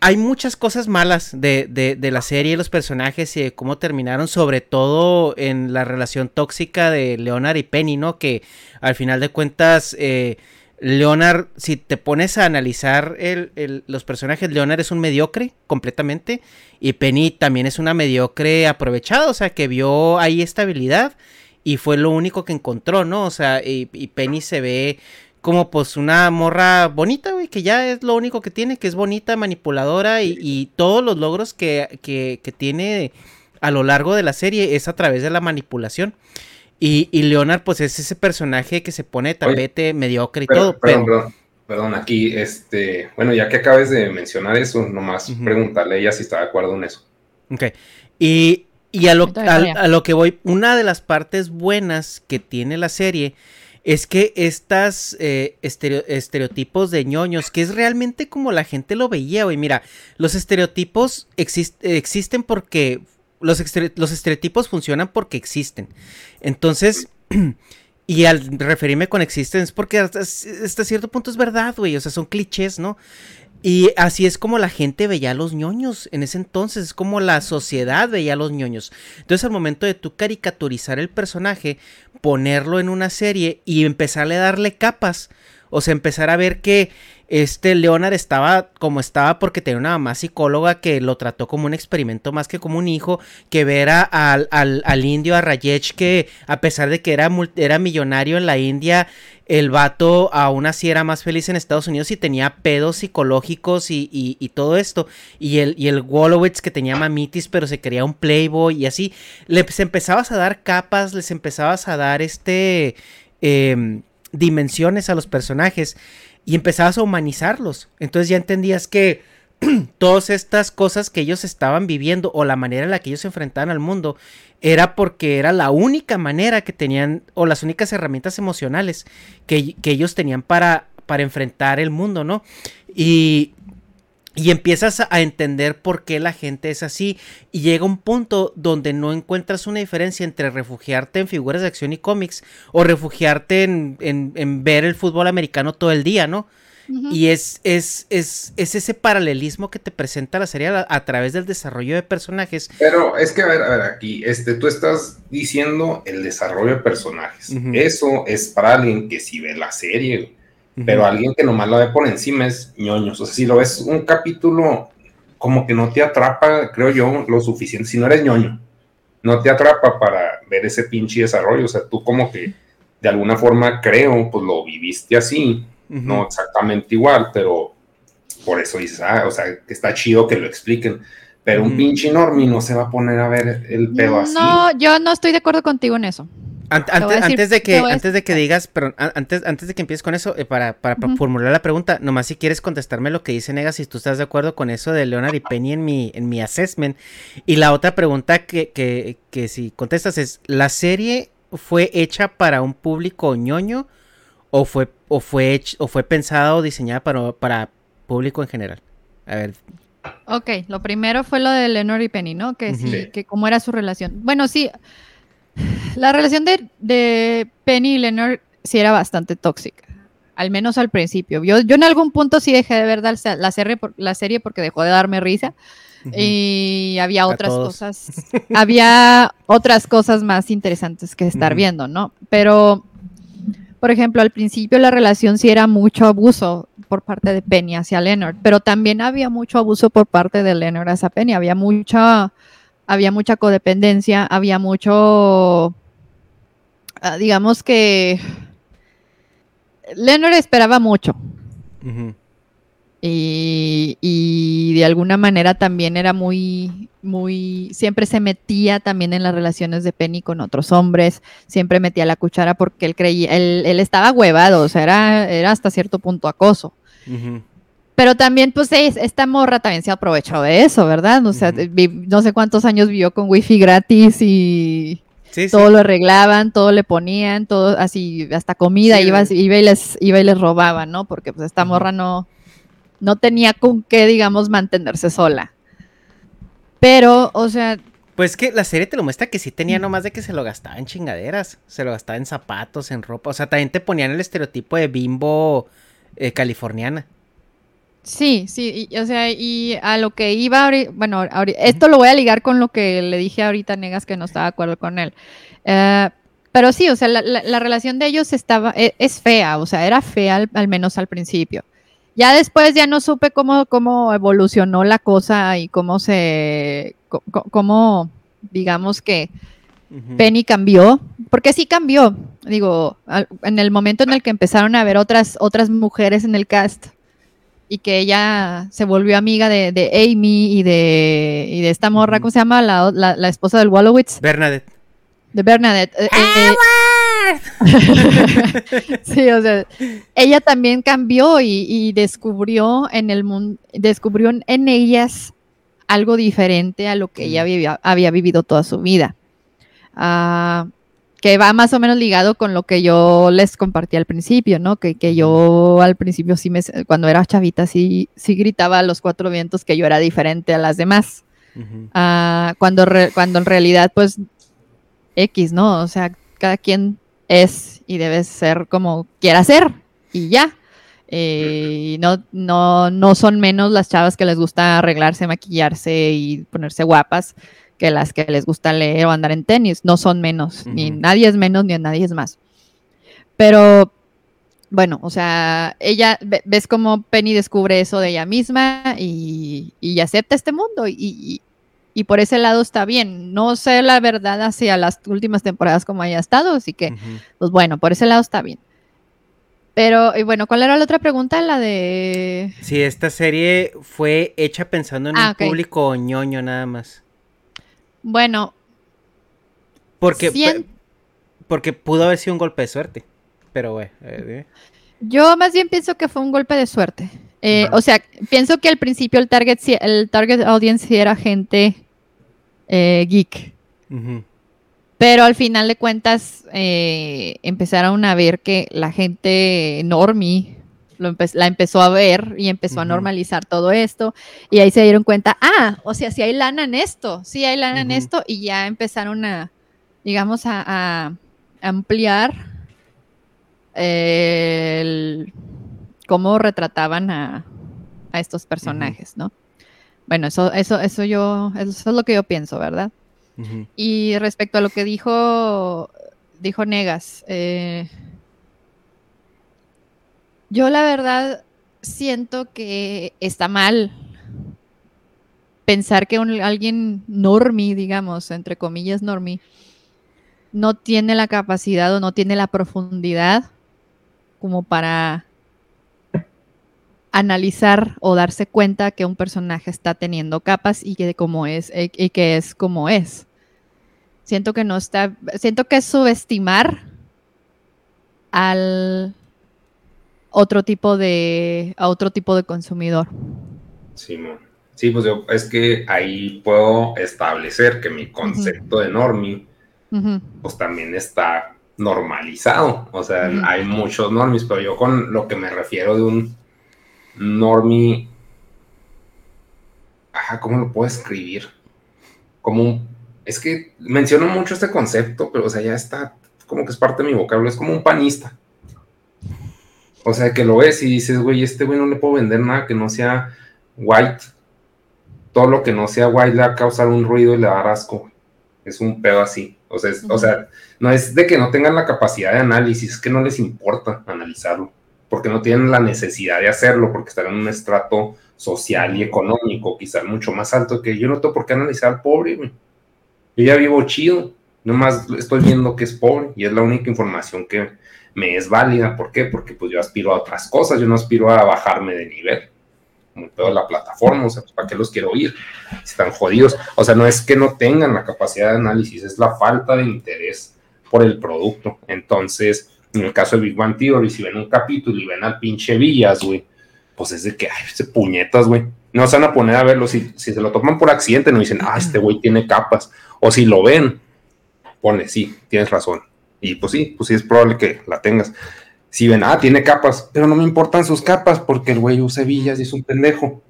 hay muchas cosas malas de, de, de la serie, los personajes y de cómo terminaron, sobre todo en la relación tóxica de Leonard y Penny, ¿no? Que al final de cuentas, eh, Leonard, si te pones a analizar el- los personajes, Leonard es un mediocre completamente. Y Penny también es una mediocre aprovechada, o sea, que vio ahí estabilidad y fue lo único que encontró, ¿no? O sea, y, y Penny se ve como pues una morra bonita, güey, que ya es lo único que tiene, que es bonita, manipuladora y, todos los logros que, que tiene a lo largo de la serie es a través de la manipulación. Y, y Leonard, pues es ese personaje que se pone tapete, mediocre y Pero- todo, perdón, pero... perdón, perdón, aquí, este, bueno, ya que acabes de mencionar eso, nomás Ujú. preguntarle a ella si está de acuerdo en eso. Ok. Y, y a, lo, para a lo que voy, una de las partes buenas que tiene la serie es que estas eh, estereo- estereotipos de ñoños, que es realmente como la gente lo veía, güey. Mira, los estereotipos exist- existen porque. Los, estere- los estereotipos funcionan porque existen. Entonces. Y al referirme con existence, porque hasta, hasta cierto punto es verdad, güey. O sea, son clichés, ¿no? Y así es como la gente veía a los ñoños en ese entonces, es como la sociedad veía a los ñoños. Entonces al momento de tú caricaturizar el personaje, ponerlo en una serie y empezarle a darle capas, o sea, empezar a ver que este Leonard estaba como estaba porque tenía una mamá psicóloga que lo trató como un experimento más que como un hijo, que ver al, al, indio, a Rayesh, que a pesar de que era, era millonario en la India, el vato aún así era más feliz en Estados Unidos y tenía pedos psicológicos y, y, todo esto. Y el, y el Wolowitz que tenía mamitis pero se quería un playboy y así. Les empezabas a dar capas, les empezabas a dar este... Em, dimensiones a los personajes y empezabas a humanizarlos. Entonces ya entendías que todas estas cosas que ellos estaban viviendo o la manera en la que ellos se enfrentaban al mundo era porque era la única manera que tenían o las únicas herramientas emocionales que, que ellos tenían para, para enfrentar el mundo, ¿no? Y y empiezas a entender por qué la gente es así. Y llega un punto donde no encuentras una diferencia entre refugiarte en figuras de acción y cómics o refugiarte en, ver el fútbol americano todo el día, ¿no? Y es, es, es, es, ese paralelismo que te presenta la serie a, través del desarrollo de personajes. Pero es que, a ver, a ver, aquí, este, tú estás diciendo el desarrollo de personajes. Eso es para alguien que si ve la serie, pero alguien que nomás lo ve por encima es ñoños. O sea, si lo ves un capítulo, como que no te atrapa, creo yo, lo suficiente. Si no eres ñoño, no te atrapa para ver ese pinche desarrollo. O sea, tú como que de alguna forma creo, pues lo viviste así, no exactamente igual, pero por eso dices, ah, o sea, que está chido que lo expliquen. Pero un pinche enorme no se va a poner a ver el pedo así. No, yo no estoy de acuerdo contigo en eso antes, de que, antes de que digas, pero antes, antes de que empieces con eso, eh, para, para, formular la pregunta, nomás si quieres contestarme lo que dice Negas, si tú estás de acuerdo con eso de Leonard y Penny en mi, en mi assessment. Y la otra pregunta que, que, que si contestas es, ¿la serie fue hecha para un público ñoño o fue, o fue, hecho, o fue pensada o diseñada para, para público en general? A ver. Ok, lo primero fue lo de Leonard y Penny, ¿no? Que sí, que cómo era su relación. Bueno, sí, la relación de, Penny y Leonard sí era bastante tóxica, al menos al principio. Yo, yo en algún punto sí dejé de ver la, serie, la serie porque dejó de darme risa y había otras cosas, había otras cosas más interesantes que estar viendo, ¿no? Pero, por ejemplo, al principio la relación sí era mucho abuso por parte de Penny hacia Leonard, pero también había mucho abuso por parte de Leonard hacia Penny, había mucha había mucha codependencia, había mucho, ah, digamos que Leonard esperaba mucho. y, de alguna manera también era muy, muy, siempre se metía también en las relaciones de Penny con otros hombres, siempre metía la cuchara porque él creía, él, estaba huevado, o sea, era, era hasta cierto punto acoso. Pero también, pues, esta morra también se aprovechó de eso, ¿verdad? O sea, no sé cuántos años vivió con wifi gratis y todo lo arreglaban, todo le ponían, todo así, hasta comida, iba, iba, y les, iba y les robaban, ¿no? Porque pues esta morra no, no tenía con qué, digamos, mantenerse sola. Pero, o sea... Pues que la serie te lo muestra que sí tenía nomás de que se lo gastaba en chingaderas, se lo gastaba en zapatos, en ropa, o sea, también te ponían el estereotipo de bimbo eh, californiana. Sí, sí, o sea, y a lo que iba, bueno, esto lo voy a ligar con lo que le dije ahorita a Negas que no estaba de acuerdo con él. Eh, pero sí, o sea, la, relación de ellos estaba, e, es, fea, o sea, era fea al, menos al principio. Ya después ya no supe cómo, cómo evolucionó la cosa y cómo se, cómo, digamos que Penny cambió, porque sí cambió. Digo, en el momento en el que empezaron a ver otras, otras mujeres en el cast, y que ella se volvió amiga de, de Amy y de, y de esta morra, ¿cómo se llama? La, la, esposa del Wallowitz. Bernadette. De Bernadette. Eh, eh, eh. sí, o sea, ella también cambió y, y descubrió en el mundo, descubrió en ellas algo diferente a lo que ella había, había vivido toda su vida. Uh, que va más o menos ligado con lo que yo les compartí al principio, ¿no? Que, que yo al principio sí me, cuando era chavita, sí, sí gritaba a los cuatro vientos que yo era diferente a las demás. Ah, cuando, cuando en realidad, pues, X, ¿no? O sea, cada quien es y debes ser como quieras ser y ya. Eh, no, no, no son menos las chavas que les gusta arreglarse, maquillarse y ponerse guapas que las que les gusta leer o andar en tenis. No son menos, ni nadie es menos, ni nadie es más. Pero bueno, o sea, ella, ves cómo Penny descubre eso de ella misma y, acepta este mundo y, por ese lado está bien. No sé la verdad hacia las últimas temporadas como haya estado, así que, pues bueno, por ese lado está bien. Pero, y bueno, ¿cuál era la otra pregunta? La de... Si esta serie fue hecha pensando en ah, un público ñoño nada más. Bueno. Porque, porque pudo haber sido un golpe de suerte. Pero, güey. Eh, Yo más bien pienso que fue un golpe de suerte. Eh, o sea, pienso que al principio el target, el target audience era gente eh, geek. Pero al final de cuentas empezaron a ver que la gente normie la empezó a ver y empezó a normalizar todo esto. Y ahí se dieron cuenta, ah, o sea, si hay lana en esto, si hay lana en esto, y ya empezaron a, digamos, a ampliar el, cómo retrataban a, estos personajes, ¿no? Bueno, eso, eso, eso yo, eso es lo que yo pienso, ¿verdad? Y respecto a lo que dijo, dijo Negas, eh, yo la verdad siento que está mal pensar que alguien normie, digamos, entre comillas normie, no tiene la capacidad o no tiene la profundidad como para analizar o darse cuenta que un personaje está teniendo capas y que como es y que es como es. Siento que no está, siento que es subestimar al otro tipo de a otro tipo de consumidor. Sí, sí, pues yo es que ahí puedo establecer que mi concepto de normie pues también está normalizado. O sea, hay muchos normies, pero yo con lo que me refiero de un normie, ajá, ¿cómo lo puedo escribir? Como un, es que menciono mucho este concepto, pero o sea, ya está como que es parte de mi vocablo, es como un panista. O sea, que lo ves y dices, güey, este güey no le puedo vender nada que no sea white. Todo lo que no sea white le va a causar un ruido y le va a dar asco. Es un pedo así. O sea, o sea, no es de que no tengan la capacidad de análisis, es que no les importa analizarlo, porque no tienen la necesidad de hacerlo, porque están en un estrato social y económico quizás mucho más alto que yo no tengo por qué analizar al pobre, Yo ya vivo chido, nomás estoy viendo que es pobre y es la única información que me es válida. ¿Por qué? Porque pues yo aspiro a otras cosas, yo no aspiro a bajarme de nivel como todo la plataforma, o sea, ¿para qué los quiero oír? Están jodidos. O sea, no es que no tengan la capacidad de análisis, es la falta de interés por el producto. Entonces, en el caso de Big Bang Theory, si ven un capítulo y ven al pinche Villas, güey, pues es de que, ay, ese puñetas, güey. No se van a poner a verlo. Si, si se lo toman por accidente, no dicen, ah, este güey tiene capas. O si lo ven, pone, sí, tienes razón. Y pues sí, pues sí es probable que la tengas si ven, ah, tiene capas, pero no me importan sus capas porque el güey usa villas y es un pendejo.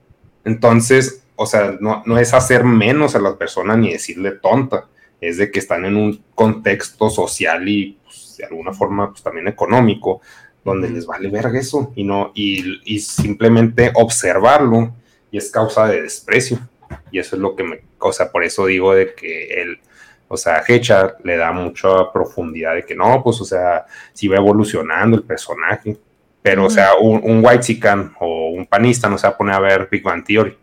Entonces, o sea, no, no es hacer menos a la persona ni decirle tonta, es de que están en un contexto social y pues, de alguna forma pues, también económico, donde les vale verga eso y, no, y, y simplemente observarlo y es causa de desprecio. Y eso es lo que me, o sea, por eso digo de que el o sea, Hecha le da mucha profundidad de que no, pues, o sea, si va evolucionando el personaje. Pero, o sea, un, un white chican o un panista no se va a poner a ver Big Bang Theory.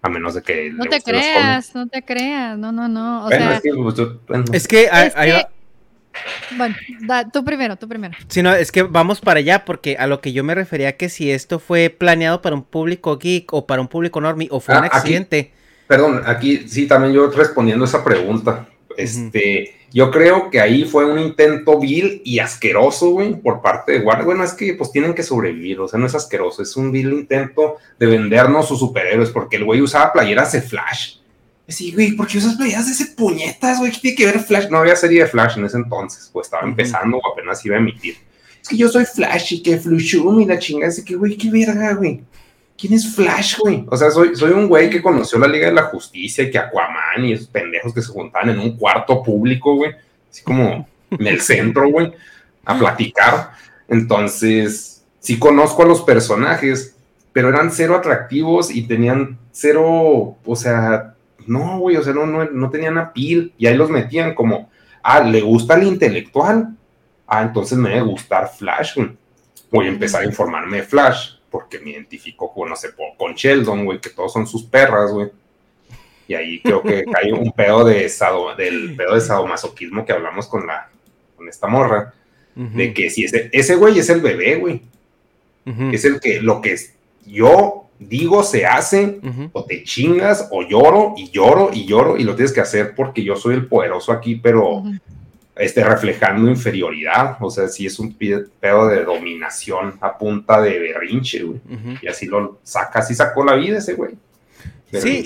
A menos de que. No te creas, no te creas. No, no, no. O sea, es que, Bueno, tú primero, tú primero. Sí, no, es que vamos para allá porque a lo que yo me refería que si esto fue planeado para un público geek o para un público normie o fue un ah, accidente. perdón, aquí sí, también yo respondiendo esa pregunta. Este, yo creo que ahí fue un intento vil y asqueroso, güey, por parte de Warner. Bueno, es que pues tienen que sobrevivir, o sea, no es asqueroso, es un vil intento de vendernos sus superhéroes, porque el güey usaba playeras de Flash. Sí, güey, ¿por qué usas playeras de ese puñetas, güey? ¿Qué tiene que ver Flash? No había serie de Flash en ese entonces, pues estaba empezando o apenas iba a emitir. Es que yo soy Flash y que Flushum y la chingada, así que, güey, qué verga, güey. ¿Quién es Flash, güey? O sea, soy, soy un güey que conoció la Liga de la Justicia y que Aquaman y esos pendejos que se juntaban en un cuarto público, güey. Así como en el centro, güey. a platicar. Entonces, sí conozco a los personajes, pero eran cero atractivos y tenían cero, o sea, no, güey, o sea, no, no, no tenían apil y ahí los metían como, ah, le gusta el intelectual, ah, entonces me debe gustar Flash, güey. Voy a empezar a informarme de Flash, porque me identifico con, no sé, con Sheldon, güey, que todos son sus perras, güey. Y ahí creo que hay un pedo de del pedo de sadomasoquismo que hablamos con la, con esta morra, de que si ese, ese güey es el bebé, güey. Es el que, lo que yo digo se hace, o te chingas, o lloro, y lloro, y lloro, y lo tienes que hacer porque yo soy el poderoso aquí, pero este, reflejando inferioridad, o sea, si es un pedo de dominación a punta de berrinche, güey. Y así lo saca, así sacó la vida ese güey. Sí,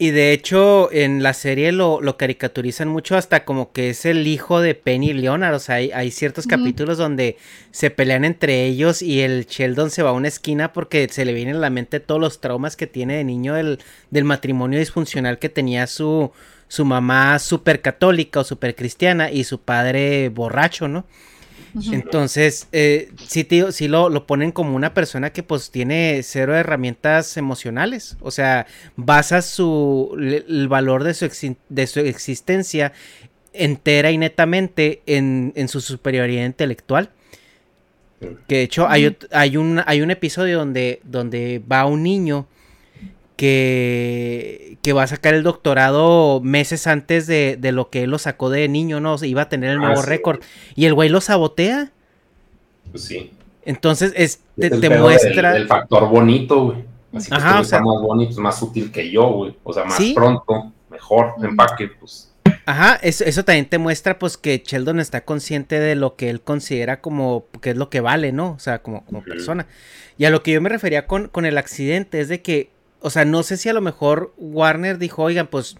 y, de hecho en la serie lo, caricaturizan mucho hasta como que es el hijo de Penny Leonard, o sea, hay, ciertos capítulos donde se pelean entre ellos y el Sheldon se va a una esquina porque se le vienen a la mente todos los traumas que tiene de niño del, del matrimonio disfuncional que tenía su su mamá súper católica o súper cristiana y su padre borracho, ¿no? Entonces, eh, sí, tío, sí lo, lo, ponen como una persona que pues tiene cero herramientas emocionales. O sea, basa su, el valor de su, de su existencia entera y netamente en, en, su superioridad intelectual. Que de hecho hay, hay, un, hay un episodio donde, donde va un niño que, que va a sacar el doctorado meses antes de, lo que él lo sacó de niño, ¿no? Iba a tener el nuevo ah, récord. Y el güey lo sabotea. Pues sí. Entonces es, te, muestra. el factor bonito, güey. Así que Ajá, o sea, más bonito, más útil que yo, güey. O sea, más pronto, mejor, empaque, pues. Ajá, eso, eso, también te muestra pues que Sheldon está consciente de lo que él considera como que es lo que vale, ¿no? O sea, como, como persona. Y a lo que yo me refería con, con el accidente es de que o sea, no sé si a lo mejor Warner dijo, oigan, pues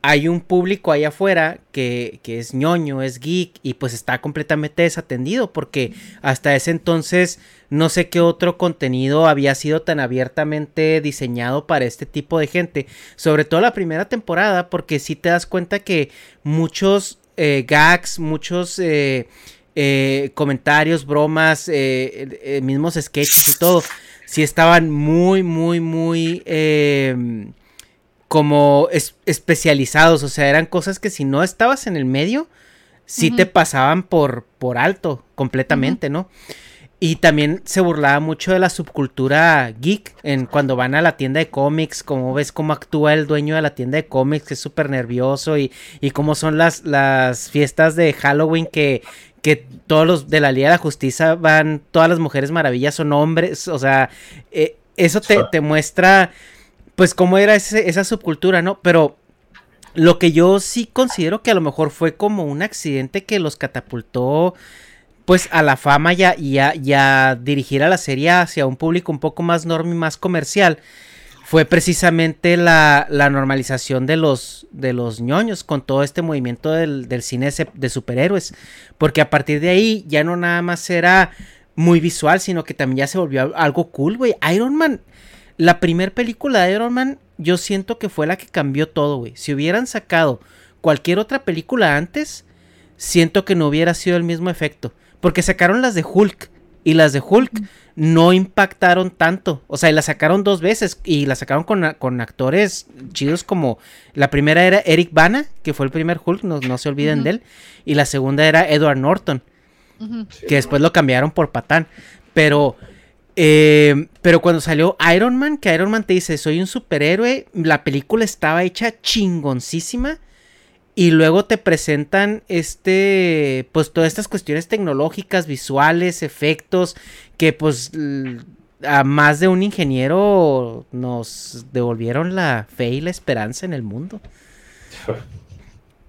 hay un público ahí afuera que, que, es ñoño, es geek y pues está completamente desatendido porque hasta ese entonces no sé qué otro contenido había sido tan abiertamente diseñado para este tipo de gente, sobre todo la primera temporada porque si te das cuenta que muchos eh, gags, muchos... Eh, eh, comentarios, bromas, mismos sketches y todo, sí estaban muy, muy, muy em, como especializados. O sea, eran cosas que si no estabas en el medio, sí te pasaban por, por alto completamente, ¿no? Y también se burlaba mucho de la subcultura geek en cuando van a la tienda de cómics, como ves cómo actúa el dueño de la tienda de cómics, que es súper nervioso, y, y cómo son las, las fiestas de Halloween que que todos los de la Liga de la Justicia van, todas las mujeres maravillas son hombres, o sea, eh, eso te, muestra, pues, cómo era esa subcultura, ¿no? Pero lo que yo sí considero que a lo mejor fue como un accidente que los catapultó, pues, a la fama y a, dirigir a la serie hacia un público un poco más normal y más comercial fue precisamente la, normalización de los, de los ñoños con todo este movimiento del, cine de superhéroes. Porque a partir de ahí ya no nada más era muy visual, sino que también ya se volvió algo cool, güey. Iron Man, la primera película de Iron Man, yo siento que fue la que cambió todo, güey. Si hubieran sacado cualquier otra película antes, siento que no hubiera sido el mismo efecto. Porque sacaron las de Hulk. Y las de Hulk no impactaron tanto. O sea, la sacaron dos veces y la sacaron con, actores chidos como la primera era Eric Bana, que fue el primer Hulk, no, se olviden de él, y la segunda era Edward Norton, que después lo cambiaron por Patán. Pero, eh, pero cuando salió Iron Man, que Iron Man te dice, soy un superhéroe, la película estaba hecha chingoncísima y luego te presentan este, pues todas estas cuestiones tecnológicas, visuales, efectos, que pues a más de un ingeniero nos devolvieron la fe y la esperanza en el mundo.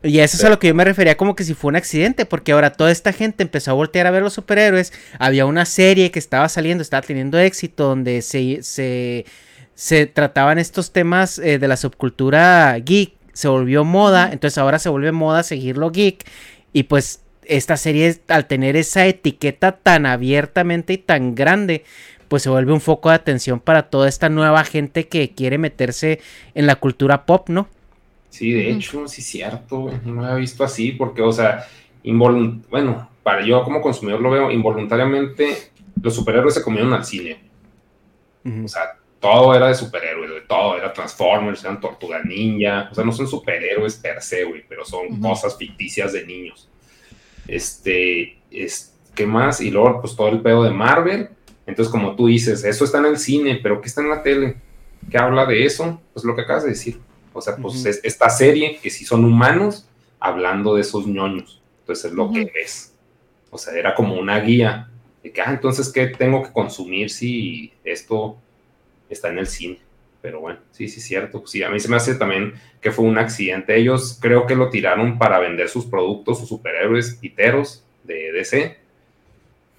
Y eso es a lo que yo me refería como que si fue un accidente, porque ahora toda esta gente empezó a voltear a ver los superhéroes. Había una serie que estaba saliendo, estaba teniendo éxito, donde se, se, trataban estos temas eh, de la subcultura geek se volvió moda, entonces ahora se vuelve moda seguirlo geek y pues esta serie al tener esa etiqueta tan abiertamente y tan grande, pues se vuelve un foco de atención para toda esta nueva gente que quiere meterse en la cultura pop, ¿no? Sí, de hecho, sí es cierto, no lo había visto así, porque, o sea, bueno, para yo como consumidor lo veo involuntariamente, los superhéroes se comieron al cine. O sea, todo era de superhéroes, de todo, era Transformers, eran Tortuga Ninja, o sea, no son superhéroes per se, güey, pero son cosas ficticias de niños. Este, es, ¿qué más? Y luego, pues todo el pedo de Marvel. Entonces, como tú dices, eso está en el cine, pero ¿qué está en la tele? ¿Qué habla de eso? Pues lo que acabas de decir. O sea, pues esta serie, que sí son humanos, hablando de esos ñoños. Entonces es lo que ves. O sea, era como una guía de que, ah, entonces, ¿qué tengo que consumir si esto está en el cine? Pero bueno, sí, sí, cierto. Sí, a mí se me hace también que fue un accidente. Ellos creo que lo tiraron para vender sus productos, sus superhéroes piteros de DC.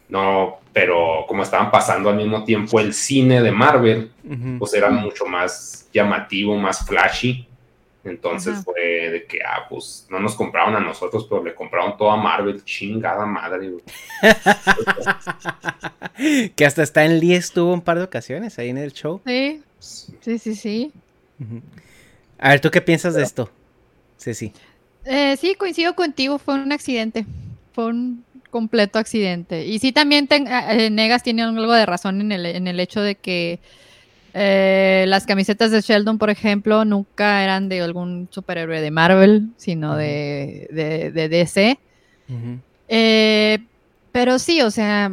No, pero como estaban pasando al mismo tiempo el cine de Marvel, pues era mucho más llamativo, más flashy. Entonces fue de que, ah, pues no nos compraron a nosotros, pero le compraron todo a Marvel, chingada madre. que hasta está en Lee estuvo un par de ocasiones ahí en el show. Sí, sí, sí, sí. A ver, ¿tú qué piensas de esto? Sí, sí. Eh, sí, coincido contigo, fue un accidente. Fue un completo accidente. Y sí, también eh, Negas tiene algo de razón en el, en el hecho de que eh, las camisetas de Sheldon, por ejemplo, nunca eran de algún superhéroe de Marvel, sino de, de, DC. Eh, pero sí, o sea,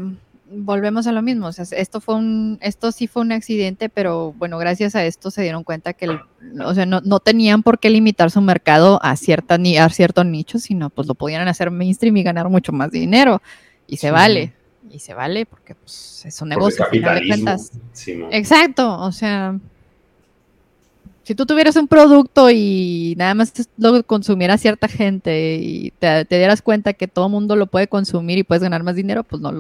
volvemos a lo mismo. O sea, esto fue un, esto sí fue un accidente, pero bueno, gracias a esto se dieron cuenta que, o sea, no, no, tenían por qué limitar su mercado a cierta ni a cierto nicho, sino pues lo podían hacer mainstream y ganar mucho más dinero. Y se vale y se vale porque pues, es un negocio. Exacto, o sea, si tú tuvieras un producto y nada más lo consumiera cierta gente y te, dieras cuenta que todo el mundo lo puede consumir y puedes ganar más dinero, pues no,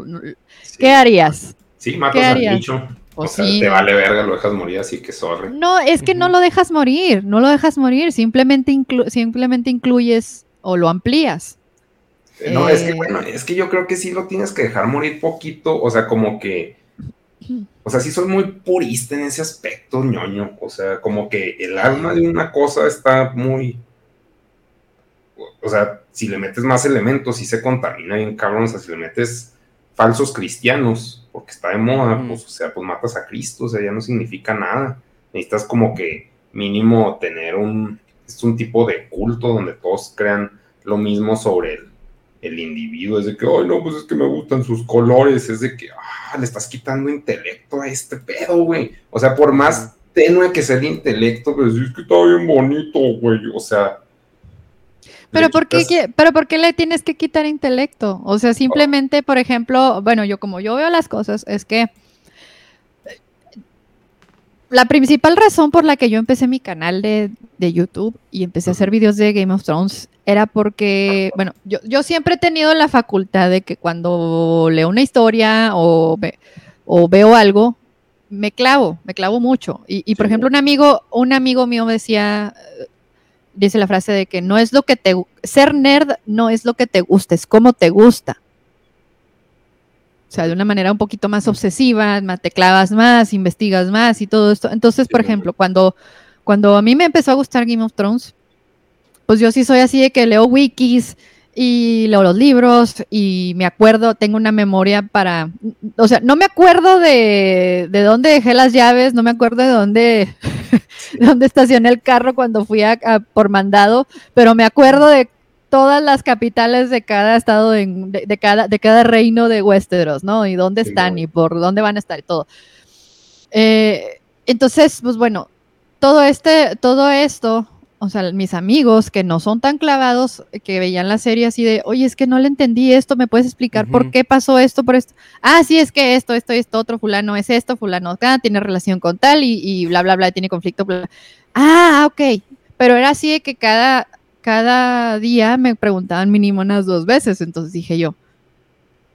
¿qué harías? Sí, matas al nicho. Pues o sea, te vale verga, lo dejas morir, así que sorry. No, es que no lo dejas morir, no lo dejas morir, simplemente, simplemente incluyes o lo amplías. No, es que eh, bueno, es que yo creo que sí lo tienes que dejar morir poquito, o sea, como que, o sea, sí soy muy purista en ese aspecto, ñoño, o sea, como que el alma de una cosa está muy, o sea, si le metes más elementos, sí se contamina bien cabrón, o sea, si le metes falsos cristianos, porque está de moda, pues, o sea, pues matas a Cristo, o sea, ya no significa nada, necesitas como que mínimo tener un, es un tipo de culto donde todos crean lo mismo sobre él el individuo, es de que, ay, no, pues es que me gustan sus colores, es de que, ah, le estás quitando intelecto a este pedo, güey. O sea, por más tenue que sea el intelecto, pues es que está bien bonito, güey, o sea. Pero ¿por, qué, pero ¿por qué le tienes que quitar intelecto? O sea, simplemente, por ejemplo, bueno, yo como yo veo las cosas, es que la principal razón por la que yo empecé mi canal de, YouTube y empecé a hacer videos de Game of Thrones era porque, bueno, yo, yo siempre he tenido la facultad de que cuando leo una historia o, o veo algo, me clavo, me clavo mucho. Y, por ejemplo, un amigo, un amigo mío me decía, dice la frase de que no es lo que te, ser nerd no es lo que te gusta, es cómo te gusta. O sea, de una manera un poquito más obsesiva, te clavas más, investigas más y todo esto. Entonces, por ejemplo, cuando, cuando a mí me empezó a gustar Game of Thrones, pues yo sí soy así de que leo wikis y leo los libros y me acuerdo, tengo una memoria para, o sea, no me acuerdo de, de dónde dejé las llaves, no me acuerdo de dónde, de dónde estacioné el carro cuando fui a, por mandado, pero me acuerdo de todas las capitales de cada estado, de, cada, de cada reino de Westeros, ¿no? Y dónde están y por dónde van a estar y todo. Eh, entonces, pues bueno, todo este, todo esto, o sea, mis amigos que no son tan clavados, que veían la serie así de, oye, es que no le entendí esto, ¿me puedes explicar por qué pasó esto, por esto? Ah, sí, es que esto, esto, esto, otro fulano es esto, fulano acá, tiene relación con tal y, y bla, bla, bla, tiene conflicto, bla. Ah, ok. Pero era así de que cada, cada día me preguntaban mínimo unas dos veces, entonces dije yo,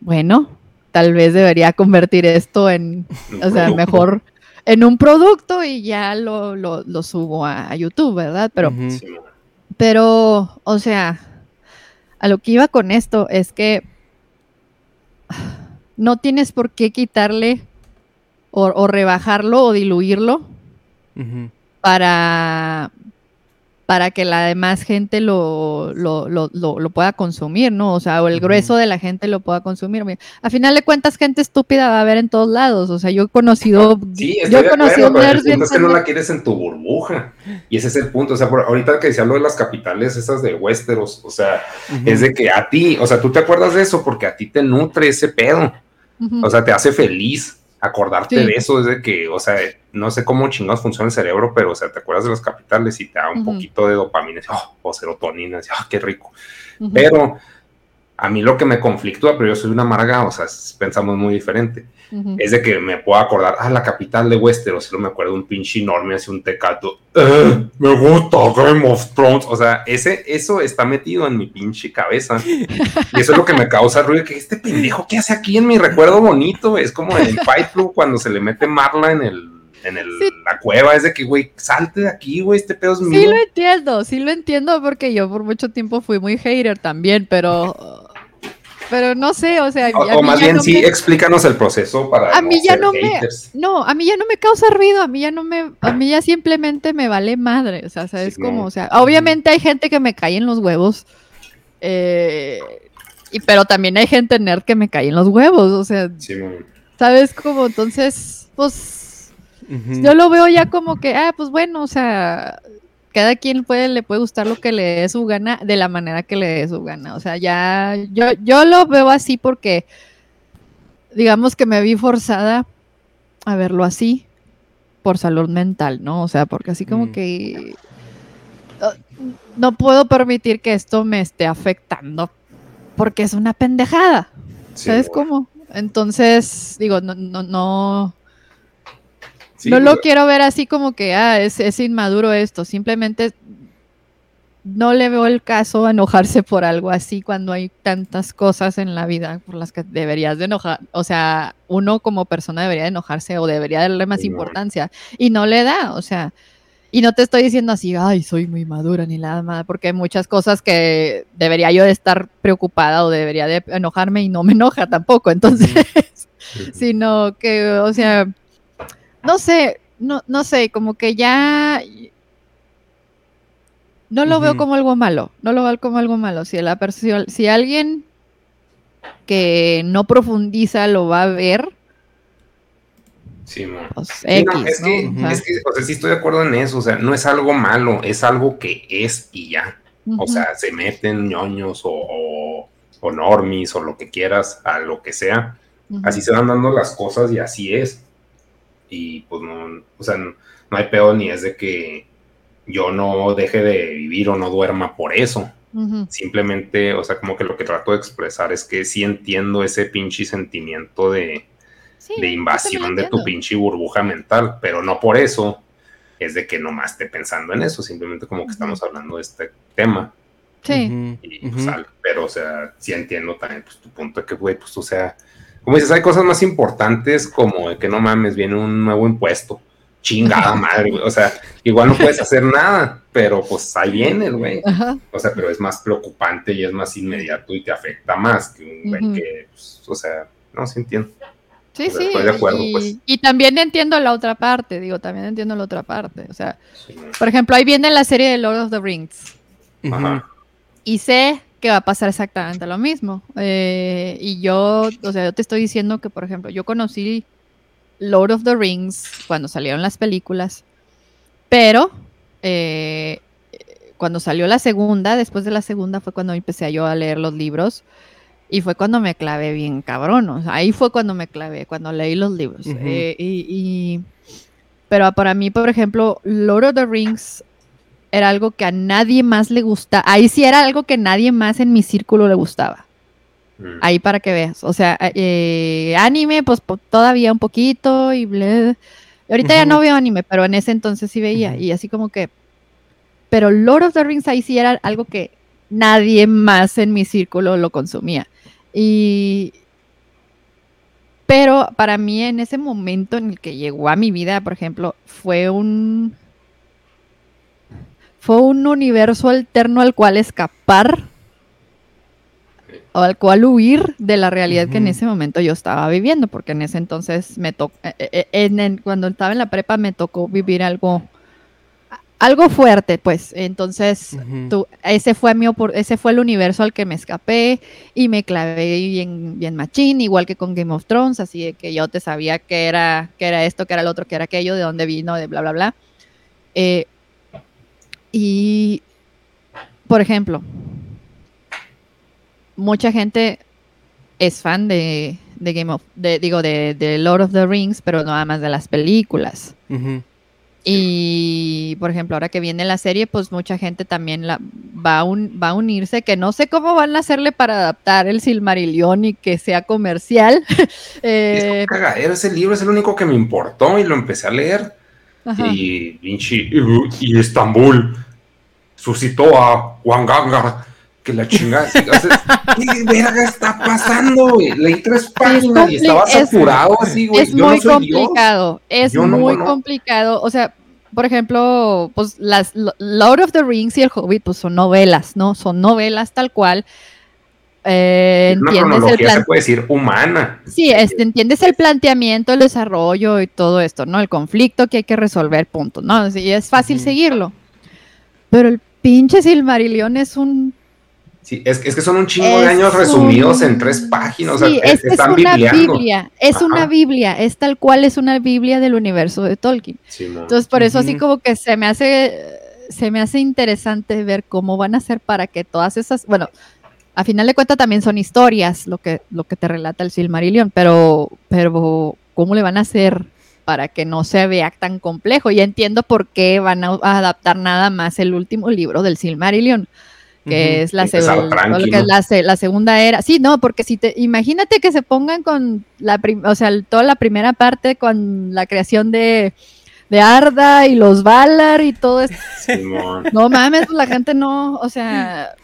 bueno, tal vez debería convertir esto en, o sea, mejor en un producto y ya lo, lo, subo a, YouTube, ¿verdad? Pero, pero, o sea, a lo que iba con esto es que no tienes por qué quitarle o, rebajarlo o diluirlo para para que la demás gente lo, lo, lo, lo, pueda consumir, ¿no? O sea, o el grueso de la gente lo pueda consumir. A final de cuentas, gente estúpida va a haber en todos lados. O sea, yo he conocido. Sí, yo he conocido nerds. es que no la quieres en tu burbuja. Y ese es el punto. O sea, por, ahorita que decía lo de las capitales, esas de Westeros, o sea, es de que a ti, o sea, tú te acuerdas de eso porque a ti te nutre ese pedo. O sea, te hace feliz acordarte de eso, es de que, o sea, no sé cómo chingados funciona el cerebro, pero, o sea, te acuerdas de las capitales y te da un poquito de dopamina, oh, o serotonina, y, oh, qué rico. Pero a mí lo que me conflictúa, pero yo soy una amarga, o sea, pensamos muy diferente. Es de que me puedo acordar, ah, la capital de Westeros, si no me acuerdo, un pinche enorme, así un tecato, eh, me gusta Game of Thrones, o sea, ese, eso está metido en mi pinche cabeza, y eso es lo que me causa ruido, que este pendejo, ¿qué hace aquí en mi recuerdo bonito? Es como en el Fight Club cuando se le mete Marla en el en el, la cueva, es de que, güey, salte de aquí, güey, este pedo es mío. Sí lo entiendo, sí lo entiendo porque yo por mucho tiempo fui muy hater también, pero pero no sé, o sea. O, más bien, sí, explícanos el proceso para. A mí ya no me. No, a mí ya no me causa ruido, a mí ya no me. A mí ya simplemente me vale madre, o sea, ¿sabes cómo? O sea, obviamente hay gente que me cae en los huevos. Eh, y, pero también hay gente nerd que me cae en los huevos, o sea. ¿Sabes cómo? Entonces, pues. Yo lo veo ya como que, ah, pues bueno, o sea, cada quien puede, le puede gustar lo que le dé su gana de la manera que le dé su gana. O sea, ya yo, yo lo veo así porque, digamos que me vi forzada a verlo así por salud mental, ¿no? O sea, porque así como mm. que no puedo permitir que esto me esté afectando porque es una pendejada. ¿Sabes cómo? Entonces, digo, no, no, no, no lo quiero ver así como que, ah, es, inmaduro esto. Simplemente no le veo el caso a enojarse por algo así cuando hay tantas cosas en la vida por las que deberías de enojar. O sea, uno como persona debería de enojarse o debería darle más importancia. Y no le da, o sea. Y no te estoy diciendo así, ay, soy muy madura ni nada más, porque hay muchas cosas que debería yo de estar preocupada o debería de enojarme y no me enoja tampoco. Entonces, sino que, o sea, no sé, no, no sé, como que ya no lo veo como algo malo, no lo veo como algo malo. Si la si alguien que no profundiza lo va a ver. Sí, pues, es, que, es que, o sea, sí estoy de acuerdo en eso, o sea, no es algo malo, es algo que es y ya. O sea, se meten ñoños o, o, normis o lo que quieras, a lo que sea. Así se van dando las cosas y así es y pues no, o sea, no, hay peor ni es de que yo no deje de vivir o no duerma por eso. Simplemente, o sea, como que lo que trato de expresar es que sí entiendo ese pinche sentimiento de, de invasión de tu pinche burbuja mental, pero no por eso es de que nomás esté pensando en eso, simplemente como que estamos hablando de este tema. Sí. Y, pues, pero, o sea, sí entiendo también pues, tu punto de que, güey, pues, o sea, como dices, hay cosas más importantes como que no mames, viene un nuevo impuesto. Chingada madre, güey. O sea, igual no puedes hacer nada, pero pues ahí viene, güey. O sea, pero es más preocupante y es más inmediato y te afecta más que un güey que, pues, o sea, no, sí entiendo. Sí, sí. Estoy de acuerdo, y, pues. y, también entiendo la otra parte, digo, también entiendo la otra parte. O sea, por ejemplo, ahí viene la serie de Lord of the Rings. Ajá. Y sé que va a pasar exactamente lo mismo. Eh, y yo, o sea, yo te estoy diciendo que, por ejemplo, yo conocí Lord of the Rings cuando salieron las películas, pero eh, cuando salió la segunda, después de la segunda fue cuando empecé yo a leer los libros y fue cuando me clavé bien cabrón. O sea, ahí fue cuando me clavé, cuando leí los libros. Eh, y, pero para mí, por ejemplo, Lord of the Rings era algo que a nadie más le gusta. Ahí sí era algo que nadie más en mi círculo le gustaba. Mm. Ahí para que veas. O sea, eh, anime, pues todavía un poquito y Ahorita ya no veo anime, pero en ese entonces sí veía. Y así como que. Pero Lord of the Rings ahí sí era algo que nadie más en mi círculo lo consumía. Y. Pero para mí en ese momento en el que llegó a mi vida, por ejemplo, fue un fue un universo alterno al cual escapar o al cual huir de la realidad que en ese momento yo estaba viviendo, porque en ese entonces me tocó, eh, eh, eh, cuando estaba en la prepa me tocó vivir algo, algo fuerte, pues. Entonces, tú- ese fue mi ese fue el universo al que me escapé y me clavé bien, bien machín, igual que con Game of Thrones, así de que yo te sabía que era, que era esto, que era el otro, que era aquello, de dónde vino, de bla, bla, bla. Eh, y, por ejemplo, mucha gente es fan de, de Game of, de, digo, de, de Lord of the Rings, pero nada más de las películas. Y, por ejemplo, ahora que viene la serie, pues mucha gente también la, va, a un- va a unirse, que no sé cómo van a hacerle para adaptar el Silmarillion y que sea comercial. Eh, Es un cagadero, ese libro es el único que me importó y lo empecé a leer. Ajá. Y, pinche- y, y Estambul suscitó a Wangangar. Que la chingada. ¿Qué verga está pasando, güey? Leí tres páginas y estaba es- saturado así, güey. es Yo muy no soy Dios. complicado, es Yo muy no. complicado. O sea, por ejemplo, pues las Lo- Lord of the Rings y el Hobbit, pues son novelas, ¿no? Son novelas tal cual. Eh, entiendes el plan se puede decir humana. Sí, este, entiendes el planteamiento, el desarrollo y todo esto, ¿no? El conflicto que hay que resolver, punto, ¿no? Sí, es fácil Ujú. seguirlo. Pero el pinche Silmarillion es un... Sí, es, es que son un chingo de es años resumidos un- en tres páginas. Sí, o sea, es, es están una bibliando. Biblia, es Ajá. una Biblia, es tal cual, es una Biblia del universo de Tolkien. Simón. Entonces, por eso así Ujú. como que se me hace, se me hace interesante ver cómo van a hacer para que todas esas, bueno, a final de cuentas también son historias lo que, lo que te relata el Silmarillion, pero, pero ¿cómo le van a hacer para que no se vea tan complejo? Y entiendo por qué van a, adaptar nada más el último libro del Silmarillion, que es la, que es segunda era. Sí, no, porque si te, imagínate que se pongan con la, o sea, toda la primera parte con la creación de, de Arda y los Valar y todo esto. Simón. No mames, la gente no, o sea,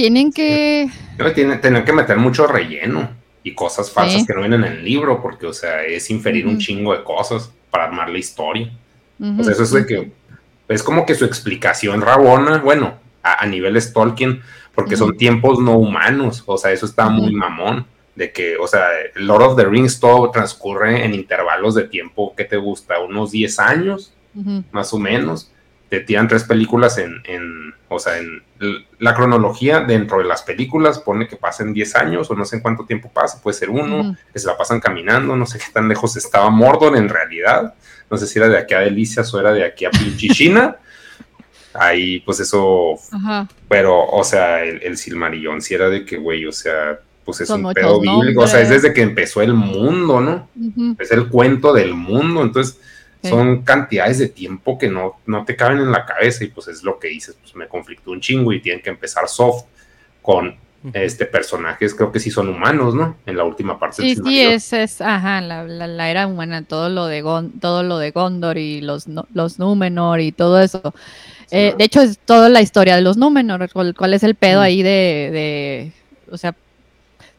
tienen que... Pero tiene, tener que meter mucho relleno y cosas falsas Sí. que no vienen en el libro, porque, o sea, es inferir un chingo de cosas para armar la historia. Ujú, O sea, eso es de que es como que su explicación rabona, bueno, a, a niveles Tolkien, porque son tiempos no humanos, o sea, eso está muy mamón, de que, o sea, Lord of the Rings todo transcurre en intervalos de tiempo, ¿qué te gusta? Unos 10 años, más o menos. Te tiran tres películas en, en, o sea, en la cronología dentro de las películas pone que pasen 10 años o no sé en cuánto tiempo pasa, puede ser uno, que se la pasan caminando, no sé qué tan lejos estaba Mordor en realidad, no sé si era de aquí a Delicias o era de aquí a Pinchichina. Ahí, pues eso, Ajá. pero, o sea, el, el Silmarillón sí era de que, güey, o sea, pues es Son un pedo bíblico, o sea, es desde que empezó el mundo, ¿no? Es el cuento del mundo, entonces Sí. son cantidades de tiempo que no, no te caben en la cabeza y pues es lo que dices, pues me conflictó un chingo y tienen que empezar soft con este personajes, creo que sí son humanos, ¿no? En la última parte Sí, sí, es, es, ajá, la, la, la era humana, todo lo de Gon- todo lo de Gondor y los, no- los Númenor y todo eso. Eh, de hecho, es toda la historia de los Númenor, cuál, cuál es el pedo ahí de, de, o sea,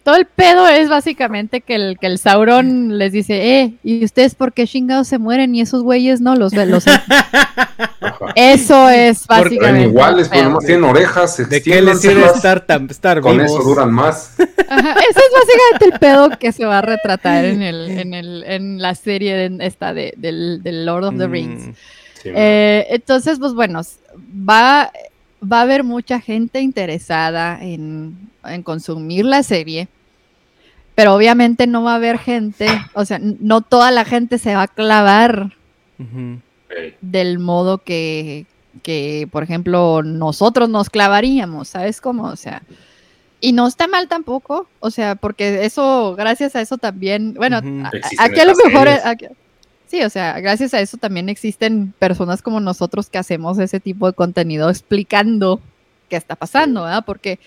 todo el pedo es básicamente que el, que el Sauron les dice, eh, ¿y ustedes por qué chingados se mueren y esos güeyes no? Los, los Ajá. Eso es Porque Ven básicamente. iguales, pero nomás tienen orejas, ¿De qué les sirve estar, tan, estar Con vivos? eso duran más. Ajá, ese es básicamente el pedo que se va a retratar en, el, en, el, en la serie de- esta de, del, del Lord of the Rings. Mm, Sí, Eh, entonces, pues bueno, va, va a haber mucha gente interesada en, en consumir la serie, pero obviamente no va a haber gente, o sea, no toda la gente se va a clavar del modo que, que, por ejemplo, nosotros nos clavaríamos, ¿sabes cómo? O sea, y no está mal tampoco, o sea, porque eso, gracias a eso también, bueno, a- a- aquí a lo mejor, aquí- sí, o sea, gracias a eso también existen personas como nosotros que hacemos ese tipo de contenido explicando qué está pasando, ¿verdad? Porque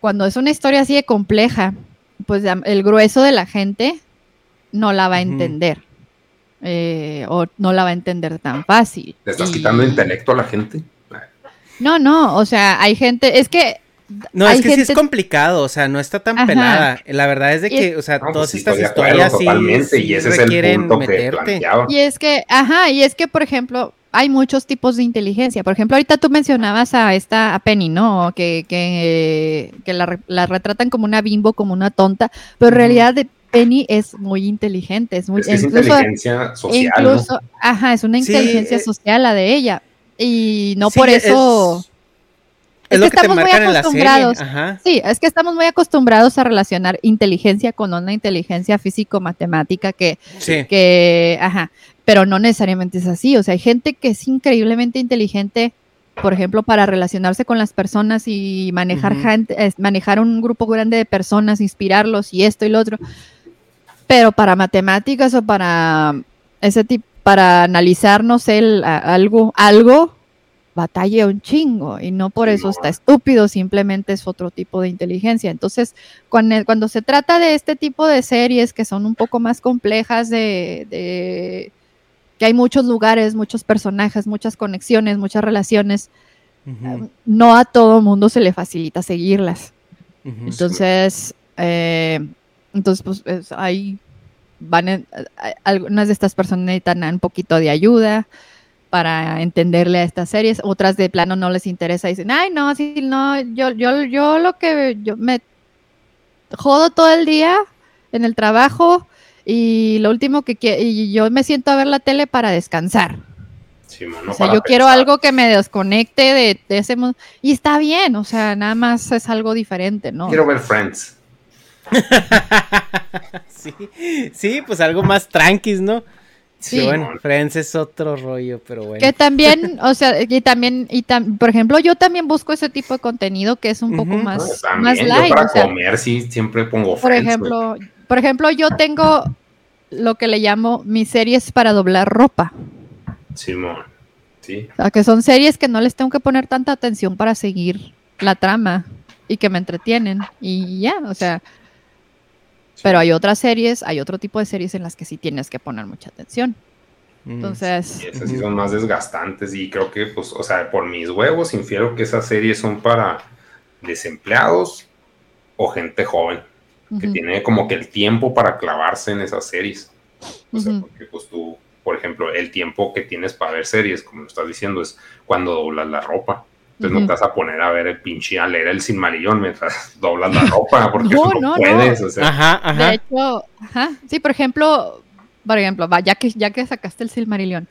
cuando es una historia así de compleja, pues el grueso de la gente no la va a entender. eh, o no la va a entender tan fácil. ¿Le estás Y- quitando intelecto a la gente? No, no, o sea, hay gente, es que No, Hay es que sí gente- es complicado, o sea, no está tan Ajá. pelada. La verdad es de es- que, o sea, No, pues todas sí, estas acuerdo historias sí, totalmente, sí y ese es el requieren punto que meterte. planteaba. Y es que, ajá, y es que, por ejemplo, hay muchos tipos de inteligencia. Por ejemplo, ahorita tú mencionabas a esta, a Penny, ¿no? Que, que, que la, re- la retratan como una bimbo, como una tonta, pero en realidad de Penny es muy inteligente, es muy, Es que es incluso, inteligencia social, ¿no? incluso, ajá, es una Sí, inteligencia eh, social la de ella. y no Sí, por es- eso... Es, Es lo que estamos muy acostumbrados. Sí, es que estamos muy acostumbrados a relacionar inteligencia con una inteligencia físico-matemática que, Sí. que, ajá, pero no necesariamente es así. O sea, hay gente que es increíblemente inteligente, por ejemplo, para relacionarse con las personas y manejar, gente- es- manejar un grupo grande de personas, inspirarlos y esto y lo otro. Pero para matemáticas o para ese tipo, para analizar, no sé, el- a- algo, algo, batalla un chingo y no por eso está estúpido, simplemente es otro tipo de inteligencia. Entonces, cuando, cuando se trata de este tipo de series que son un poco más complejas, de, de- que hay muchos lugares, muchos personajes, muchas conexiones, muchas relaciones, Ujú, no a todo mundo se le facilita seguirlas. Entonces, eh, entonces pues es- ahí van en- a- algunas de estas personas necesitan un poquito de ayuda para entenderle a estas series, otras de plano no les interesa, dicen, ay no, sí, no, yo, yo, yo lo que yo me jodo todo el día en el trabajo y lo último que quiero, y yo me siento a ver la tele para descansar. Sí, man, no O sea, para yo quiero algo que me desconecte de, de ese mundo. Y está bien, o sea, nada más es algo diferente, ¿no? Quiero ver Friends. sí, sí, pues algo más tranquis, ¿no? Sí, bueno, Friends es otro rollo, pero bueno. Que también, o sea, y también, y tam- por ejemplo, yo también busco ese tipo de contenido que es un poco más, también, más yo light. para o sea, comer sí siempre pongo por Friends, ejemplo, por ejemplo, yo tengo lo que le llamo mis series para doblar ropa. Simón. Sí. O sea, que son series que no les tengo que poner tanta atención para seguir la trama y que me entretienen. Y ya, o sea, pero hay otras series, hay otro tipo de series en las que sí tienes que poner mucha atención. Entonces, Y esas sí son más desgastantes y creo que, pues, o sea, por mis huevos infiero que esas series son para desempleados o gente joven que tiene como que el tiempo para clavarse en esas series. O sea, porque pues tú, por ejemplo, el tiempo que tienes para ver series, como lo estás diciendo, es cuando doblas la ropa. Entonces no te vas a poner a ver el pinche a leer el Silmarillón mientras doblas la ropa, porque No, no, no, no. puedes. O sea, Ajá, De hecho, ajá, sí, por ejemplo, por ejemplo, va, ya que ya que sacaste el Silmarillion,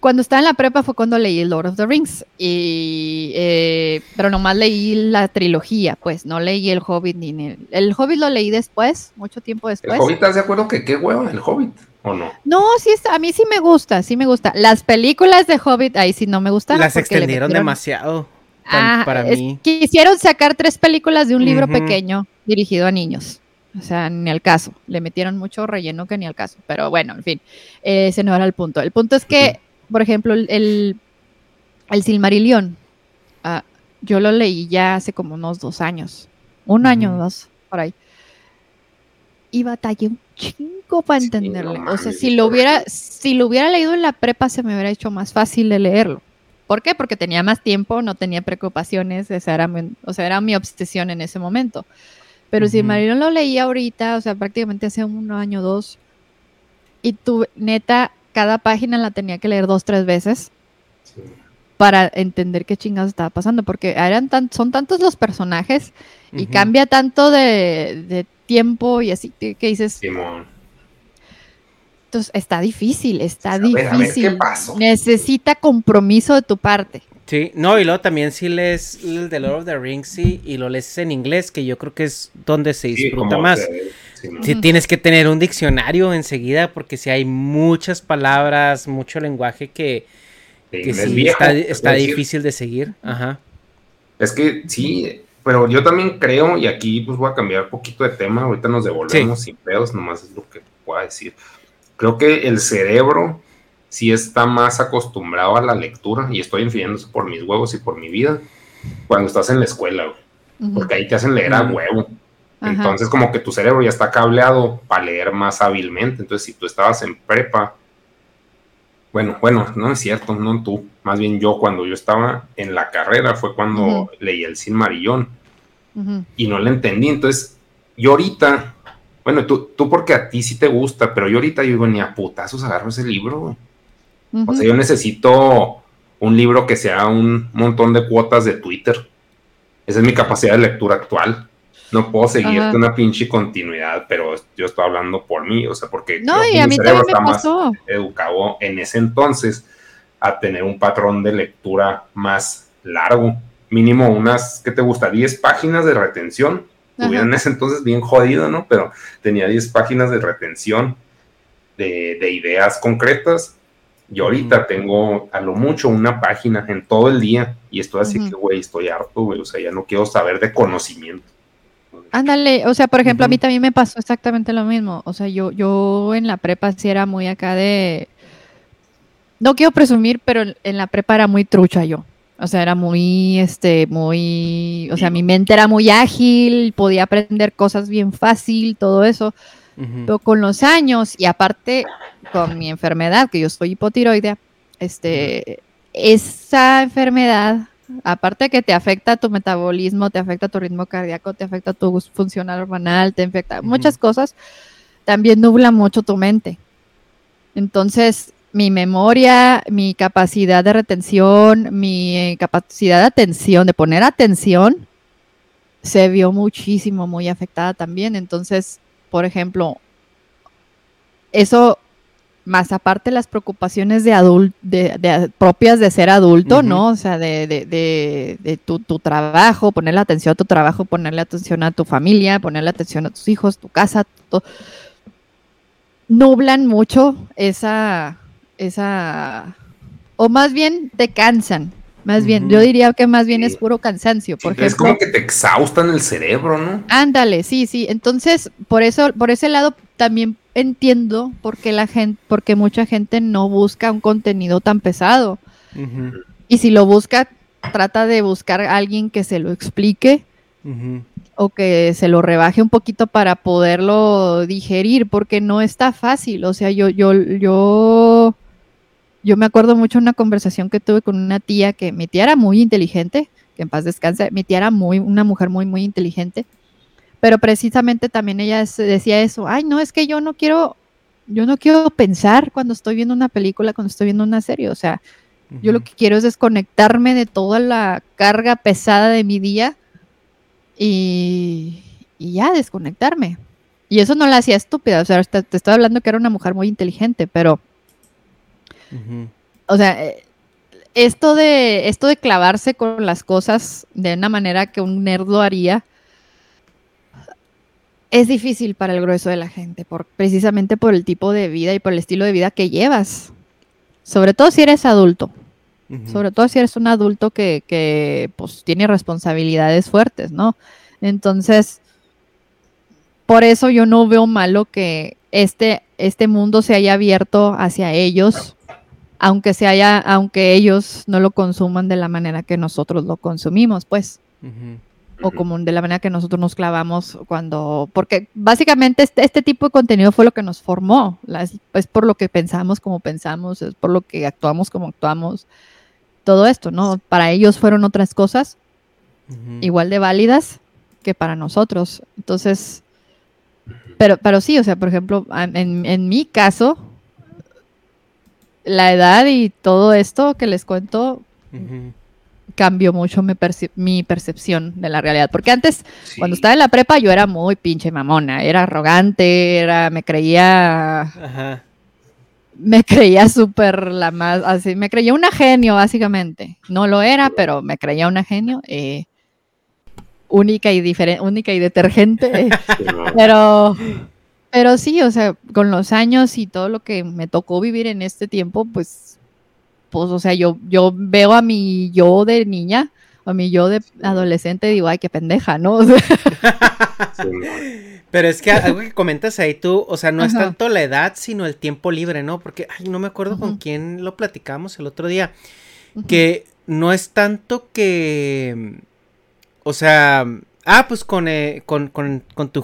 cuando estaba en la prepa fue cuando leí Lord of the Rings y eh, pero nomás leí la trilogía, pues no leí el Hobbit ni el, el Hobbit lo leí después, mucho tiempo ¿El después. Hobbit estás de acuerdo que qué hueva el Hobbit? ¿O no? No, sí está, a mí sí me gusta, sí me gusta. Las películas de Hobbit ahí sí no me gustaron. Las extendieron metieron- demasiado. Ah, para es- mí. Quisieron sacar tres películas de un libro pequeño dirigido a niños. O sea, ni al caso. Le metieron mucho relleno que ni al caso. Pero bueno, en fin, eh, ese no era el punto. El punto es que, por ejemplo, el, el, Silmarillion, ah, yo lo leí ya hace como unos dos años. Un año o dos, por ahí. Y batallé un chingo para Sí, entenderle. no o sea, si lo hubiera, si lo hubiera leído en la prepa, se me hubiera hecho más fácil de leerlo. ¿Por qué? Porque tenía más tiempo, no tenía preocupaciones, esa era mi, o sea, era mi obsesión en ese momento. Pero si. Mario lo leí ahorita, o sea, prácticamente hace un año o dos, y tu neta, cada página la tenía que leer dos, tres veces Sí. para entender qué chingados estaba pasando, porque eran tan, son tantos los personajes y cambia tanto de, de tiempo y así que, que dices, Simón. Entonces está difícil, está A ver, a ver, difícil. ¿qué pasó? Necesita compromiso de tu parte. Sí, no, y luego también si lees el de Lord of the Rings sí, y lo lees en inglés, que yo creo que es donde se disfruta más. Sí, Ujú. tienes que tener un diccionario enseguida porque si hay muchas palabras, mucho lenguaje que, De que inglés sí viejo, está, difícil de seguir. Ajá. Es que sí, pero yo también creo, y aquí pues voy a cambiar un poquito de tema, ahorita nos devolvemos sin pedos, nomás es lo que puedo decir. Creo que el cerebro sí está más acostumbrado a la lectura, y estoy infiriendo por mis huevos y por mi vida, cuando estás en la escuela, güey, porque ahí te hacen leer a huevo. Ajá. Entonces como que tu cerebro ya está cableado para leer más hábilmente. Entonces si tú estabas en prepa, bueno, bueno, no es cierto, no tú, más bien yo cuando yo estaba en la carrera fue cuando leí el Silmarillón Ujú. y no le entendí. Entonces yo ahorita, bueno, tú, tú porque a ti sí te gusta, pero yo ahorita yo digo, ni a putazos agarro ese libro. O sea, yo necesito un libro que sea un montón de cuotas de Twitter. Esa es mi capacidad de lectura actual. No puedo seguirte Ajá. una pinche continuidad, pero yo estoy hablando por mí, o sea, porque No, y que a mi mí cerebro me está más pasó. educado en ese entonces a tener un patrón de lectura más largo. Mínimo unas, ¿qué te gusta? 10 páginas de retención. Tuviera en ese entonces bien jodido, ¿no? Pero tenía 10 páginas de retención de, de ideas concretas. Y ahorita tengo a lo mucho una página en todo el día y estoy así que, güey, estoy harto, güey. O sea, ya no quiero saber de conocimiento. Ándale, o sea, por ejemplo, a mí también me pasó exactamente lo mismo. O sea, yo, yo en la prepa sí era muy acá de. No quiero presumir, pero en la prepa era muy trucha yo. O sea, era muy, este, muy, o sea, mi mente era muy ágil, podía aprender cosas bien fácil, todo eso. Pero con los años y aparte con mi enfermedad, que yo soy hipotiroidea, este, esa enfermedad aparte que te afecta tu metabolismo, te afecta tu ritmo cardíaco, te afecta tu función hormonal, te afecta muchas cosas, también nubla mucho tu mente. Entonces, mi memoria, mi capacidad de retención, mi capacidad de atención, de poner atención, se vio muchísimo, muy afectada también. Entonces, por ejemplo, eso más aparte las preocupaciones de adulto, de, propias de ser adulto, ¿no? O sea, de, de tu, tu, trabajo, ponerle atención a tu trabajo, ponerle atención a tu familia, ponerle atención a tus hijos, tu casa, todo, nublan mucho esa, esa, o más bien te cansan, más bien, yo diría que más bien es puro cansancio. Porque es como que te exhaustan el cerebro, ¿no? Ándale, sí, sí. Entonces, por eso, por ese lado también entiendo por qué la gente, porque mucha gente no busca un contenido tan pesado. Y si lo busca, trata de buscar a alguien que se lo explique o que se lo rebaje un poquito para poderlo digerir, porque no está fácil. O sea, yo, yo, yo, yo me acuerdo mucho de una conversación que tuve con una tía que mi tía era muy inteligente, que en paz descanse, mi tía era muy, una mujer muy, muy inteligente pero precisamente también ella decía eso, ay, no, es que yo no quiero, yo no quiero pensar cuando estoy viendo una película, cuando estoy viendo una serie, o sea, yo lo que quiero es desconectarme de toda la carga pesada de mi día y, ya desconectarme. Y eso no la hacía estúpida, o sea, te, estoy hablando que era una mujer muy inteligente, pero, o sea, eh, esto de, esto de clavarse con las cosas de una manera que un nerd lo haría, es difícil para el grueso de la gente, por, precisamente por el tipo de vida y por el estilo de vida que llevas. Sobre todo si eres adulto. Sobre todo si eres un adulto que, pues, tiene responsabilidades fuertes, ¿no? Entonces, por eso yo no veo malo que este, este mundo se haya abierto hacia ellos, aunque se haya, aunque ellos no lo consuman de la manera que nosotros lo consumimos, pues. O como de la manera que nosotros nos clavamos cuando, porque básicamente este, este tipo de contenido fue lo que nos formó, es por lo que pensamos como pensamos, es por lo que actuamos como actuamos, todo esto, ¿no? Para ellos fueron otras cosas igual de válidas que para nosotros. Entonces, pero, pero sí, o sea, por ejemplo, en, en mi caso, la edad y todo esto que les cuento, cambió mucho mi, percepción de la realidad. Porque antes, cuando estaba en la prepa, yo era muy pinche mamona, era arrogante, era, me creía... Me creía súper la más, así, me creía una genio, básicamente. No lo era, pero me creía una genio. Eh, única y diferente, única y detergente. pero, pero sí, o sea, con los años y todo lo que me tocó vivir en este tiempo, pues pues, o sea, yo, yo veo a mi yo de niña, a mi yo de adolescente digo, ay, qué pendeja, ¿no? Pero es que algo que comentas ahí tú, o sea, no es tanto la edad, sino el tiempo libre, ¿no? Porque, ay, no me acuerdo con quién lo platicamos el otro día, que no es tanto que, o sea, ah, pues con, eh, con, con, con tu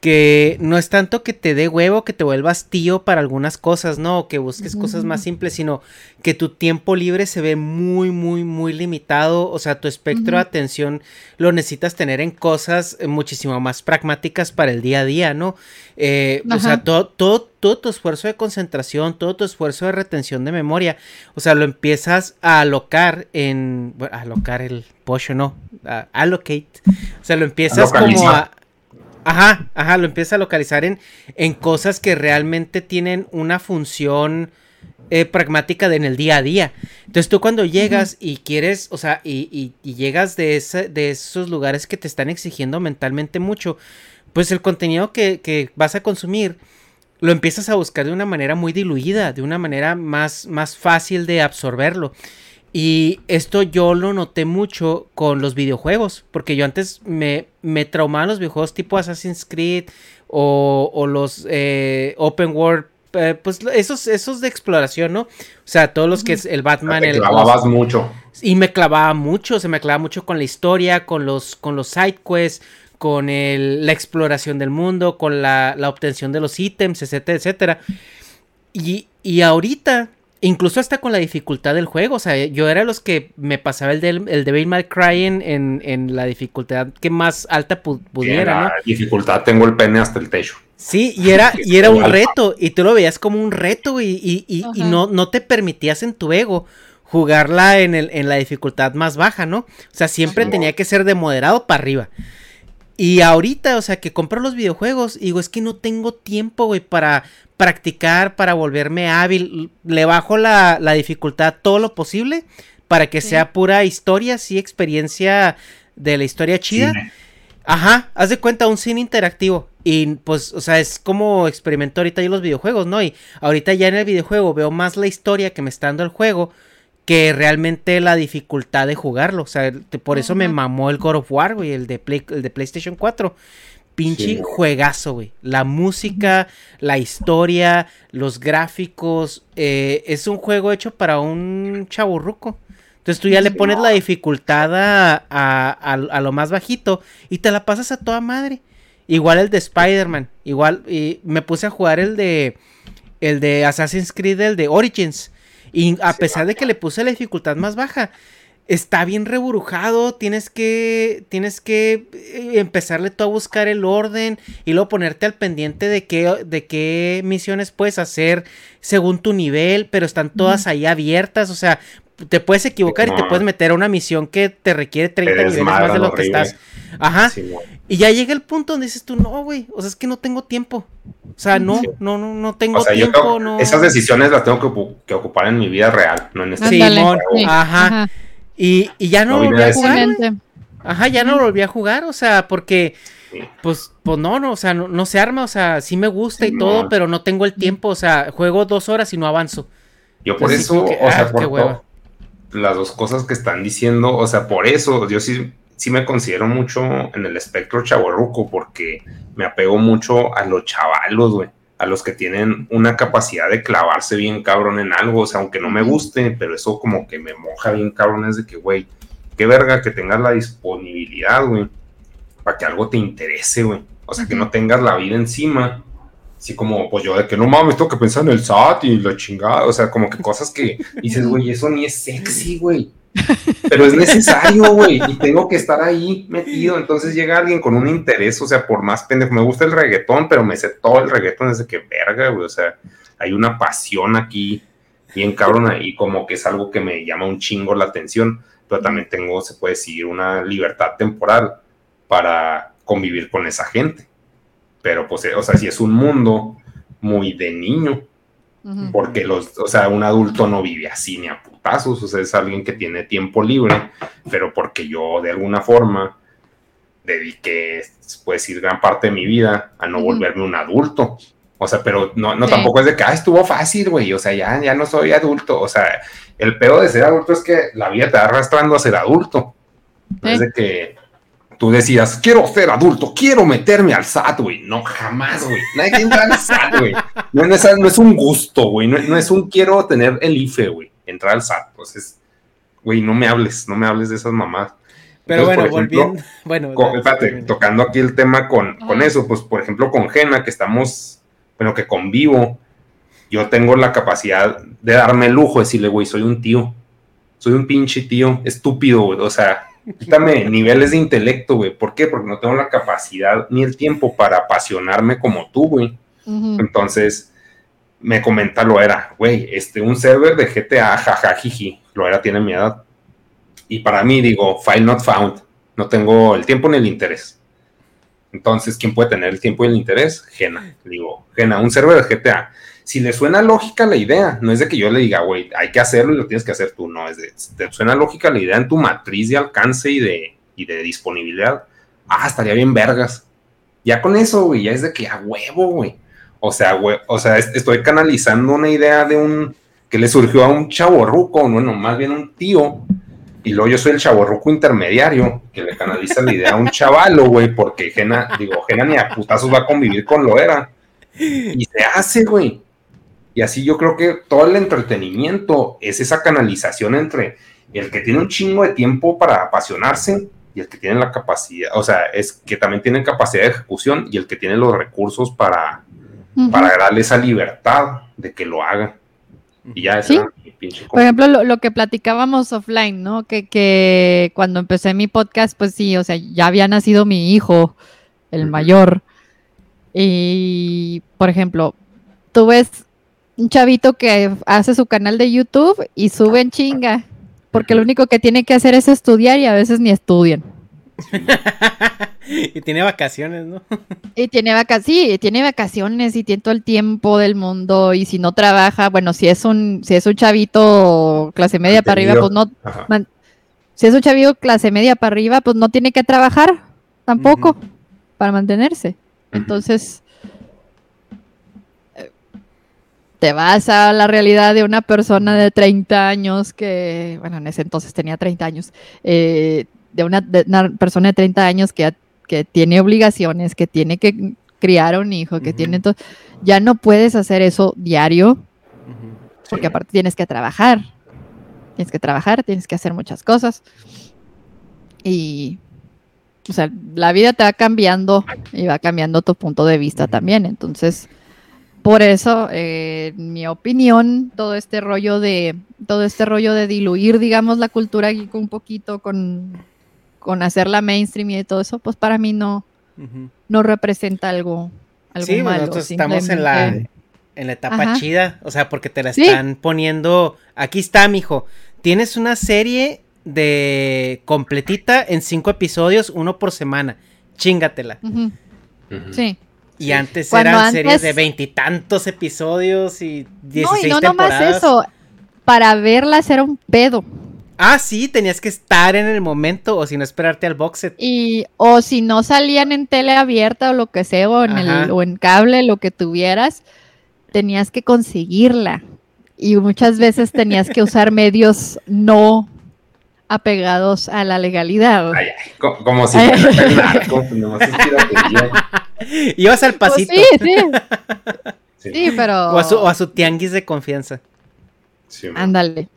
que no es tanto que te dé huevo, que te vuelvas tío para algunas cosas, ¿no? O que busques cosas más simples, sino que tu tiempo libre se ve muy, muy, muy limitado. O sea, tu espectro de atención lo necesitas tener en cosas eh, muchísimo más pragmáticas para el día a día, ¿no? Eh, o sea, todo, todo, todo tu esfuerzo de concentración, todo tu esfuerzo de retención de memoria, o sea, lo empiezas a alocar en, bueno, alocar el pollo, no, allocate, o sea, lo empiezas como a, Ajá, ajá, lo empieza a localizar en, en cosas que realmente tienen una función eh, pragmática de en el día a día. Entonces tú cuando llegas y quieres, o sea, y, llegas de, ese, de esos lugares que te están exigiendo mentalmente mucho, pues el contenido que, que, vas a consumir lo empiezas a buscar de una manera muy diluida, de una manera más, más fácil de absorberlo. Y esto yo lo noté mucho con los videojuegos, porque yo antes me, me traumaban los videojuegos tipo Assassin's Creed o, los eh, Open World, eh, pues esos, esos de exploración, ¿no? O sea, todos los que es el Batman. Te clavabas mucho. Y me clavaba mucho, se me clavaba mucho con la historia, con los, con los side quests, con el, la exploración del mundo, con la, la obtención de los ítems, etcétera, etcétera. Y, y ahorita Incluso hasta con la dificultad del juego, o sea, yo era los que me pasaba el de, el de May Cry en, la dificultad que más alta pudiera, ¿no? dificultad tengo el pene hasta el techo. Sí, y era, y era un reto, y tú lo veías como un reto, y, y, y, no, no te permitías en tu ego jugarla en, el, en la dificultad más baja, ¿no? O sea, siempre tenía que ser de moderado para arriba. Y ahorita, o sea, que compro los videojuegos, y digo, es que no tengo tiempo, güey, para, practicar, para volverme hábil. Le bajo la, dificultad todo lo posible para que sea pura historia, sí, experiencia de la historia chida. Ajá, haz de cuenta un cine interactivo. Y pues, o sea, es como experimento ahorita yo los videojuegos, ¿no? Y ahorita ya en el videojuego veo más la historia que me está dando el juego que realmente la dificultad de jugarlo. O sea, por eso me mamó el God of War, güey, el de, Play, el de PlayStation 4 pinche juegazo, güey. La música, la historia, los gráficos. Eh, es un juego hecho para un chaburruco. Entonces tú ya le pones la dificultad a, lo más bajito y te la pasas a toda madre. Igual el de Spider-Man. Igual y me puse a jugar el de el de Assassin's Creed, el de Origins. Y a pesar de que le puse la dificultad más baja, está bien reburujado, tienes que, tienes que eh, empezarle tú a buscar el orden y luego ponerte al pendiente de qué, de qué misiones puedes hacer según tu nivel, pero están todas ahí abiertas, o sea, te puedes equivocar y te puedes meter a una misión que te requiere 30 niveles más de lo que estás. Ajá. y ya llega el punto donde dices tú, no, güey, o sea, es que no tengo tiempo. O sea, no, no, no, no tengo tiempo. no... Esas decisiones las tengo que, ocupar en mi vida real, no en este sí, ajá. Y, ya no, volví a jugar. Ajá, ya no volví a jugar, o sea, porque pues, pues no, no, o sea, no, se arma, o sea, sí me gusta y todo, pero no tengo el tiempo, o sea, juego dos horas y no avanzo. Yo por eso, o sea, ah, por las dos cosas que están diciendo, o sea, por eso yo sí, sí me considero mucho en el espectro chavorruco, porque me apego mucho a los chavalos, güey a los que tienen una capacidad de clavarse bien cabrón en algo, o sea, aunque no me guste, pero eso como que me moja bien cabrón, es de que, güey, qué verga que tengas la disponibilidad, güey, para que algo te interese, güey. O sea, que no tengas la vida encima. Así como, pues yo de que no mames, tengo que pensar en el SAT y la chingada. O sea, como que cosas que dices, güey, eso ni es sexy, güey. Pero es necesario, güey, y tengo que estar ahí metido. Entonces llega alguien con un interés, o sea, por más pendejo, me gusta el reggaetón, pero me sé todo el reggaetón desde que verga, güey, o sea, hay una pasión aquí, bien cabrón, ahí como que es algo que me llama un chingo la atención, pero también tengo, se puede decir, una libertad temporal para convivir con esa gente. Pero, pues, o sea, si es un mundo muy de niño, porque los, o sea, un adulto no vive así ni a putazos, o sea, es alguien que tiene tiempo libre, pero porque yo de alguna forma dediqué, puede decir, gran parte de mi vida a no volverme un adulto. O sea, pero no, no tampoco es de que, ah, estuvo fácil, güey, o sea, ya, ya no soy adulto. O sea, el pedo de ser adulto es que la vida te va arrastrando a ser adulto. es de que tú decías, quiero ser adulto, quiero meterme al SAT, güey. No, jamás, güey. Nadie entra al SAT, güey. No, es un gusto, güey. No, es un quiero tener el IFE, güey. Entrar al SAT. Pues güey, no me hables, no me hables de esas mamás. Pero bueno, volviendo. Bueno, espérate, tocando aquí el tema con, con eso, pues por ejemplo con Gena, que estamos, bueno, que convivo, yo tengo la capacidad de darme el lujo de decirle, güey, soy un tío. Soy un pinche tío estúpido, güey. O sea, Quítame niveles de intelecto, güey. ¿Por qué? Porque no tengo la capacidad ni el tiempo para apasionarme como tú, güey. Entonces, me comenta lo era, güey, este, un server de GTA, jajajiji, lo era tiene mi edad. Y para mí, digo, file not found. No tengo el tiempo ni el interés. Entonces, ¿quién puede tener el tiempo y el interés? Gena. Digo, Gena, un server de GTA. Si le suena lógica la idea, no es de que yo le diga, güey, hay que hacerlo y lo tienes que hacer tú, no, es de, te suena lógica la idea en tu matriz de alcance y de, y de disponibilidad, ah, estaría bien vergas. Ya con eso, güey, ya es de que a huevo, güey. O sea, güey, o sea, estoy canalizando una idea de un, que le surgió a un chaborruco, bueno, más bien un tío, y luego yo soy el chaborruco intermediario, que le canaliza la idea a un chavalo, güey, porque Gena, digo, Gena ni a putazos va a convivir con lo era. Y se hace, güey. Y así yo creo que todo el entretenimiento es esa canalización entre el que tiene un chingo de tiempo para apasionarse y el que tiene la capacidad, o sea, es que también tiene capacidad de ejecución y el que tiene los recursos para, para darle esa libertad de que lo haga. Y ya es pinche Por ejemplo, lo, que platicábamos offline, ¿no? Que, que cuando empecé mi podcast, pues sí, o sea, ya había nacido mi hijo, el mayor. Y, por ejemplo, tú ves un chavito que hace su canal de YouTube y sube en chinga, porque lo único que tiene que hacer es estudiar y a veces ni estudian. y tiene vacaciones, ¿no? y tiene vacaciones, sí, tiene vacaciones y tiene todo el tiempo del mundo y si no trabaja, bueno, si es un si es un chavito clase media para arriba, pues no si es un chavito clase media para arriba, pues no tiene que trabajar tampoco para mantenerse. Entonces, te vas a la realidad de una persona de 30 años que, bueno, en ese entonces tenía 30 años, eh, de, una, persona de 30 años que, que tiene obligaciones, que tiene que criar a un hijo, que tiene todo, ya no puedes hacer eso diario, porque aparte tienes que trabajar, tienes que trabajar, tienes que hacer muchas cosas. Y, o sea, la vida te va cambiando y va cambiando tu punto de vista también, entonces por eso, eh, en mi opinión, todo este rollo de todo este rollo de diluir, digamos, la cultura geek un poquito con, con hacerla mainstream y todo eso, pues para mí no, no representa algo, algo sí, malo. Nosotros estamos en la, en la etapa chida, o sea, porque te la están poniendo. Aquí está, mijo. Tienes una serie de completita en cinco episodios, uno por semana. Chingatela. Sí. Y antes eran series de veintitantos episodios y 16 no, y no nomás eso. Para verlas era un pedo. Ah, sí, tenías que estar en el momento o si no esperarte al box set. Y, o si no salían en tele abierta o lo que sea, o en, el, o en cable, lo que tuvieras, tenías que conseguirla. Y muchas veces tenías que usar medios no apegados a la legalidad. como, si Ibas al pues pasito. sí, sí. sí, pero. O a, su, tianguis de confianza. Ándale.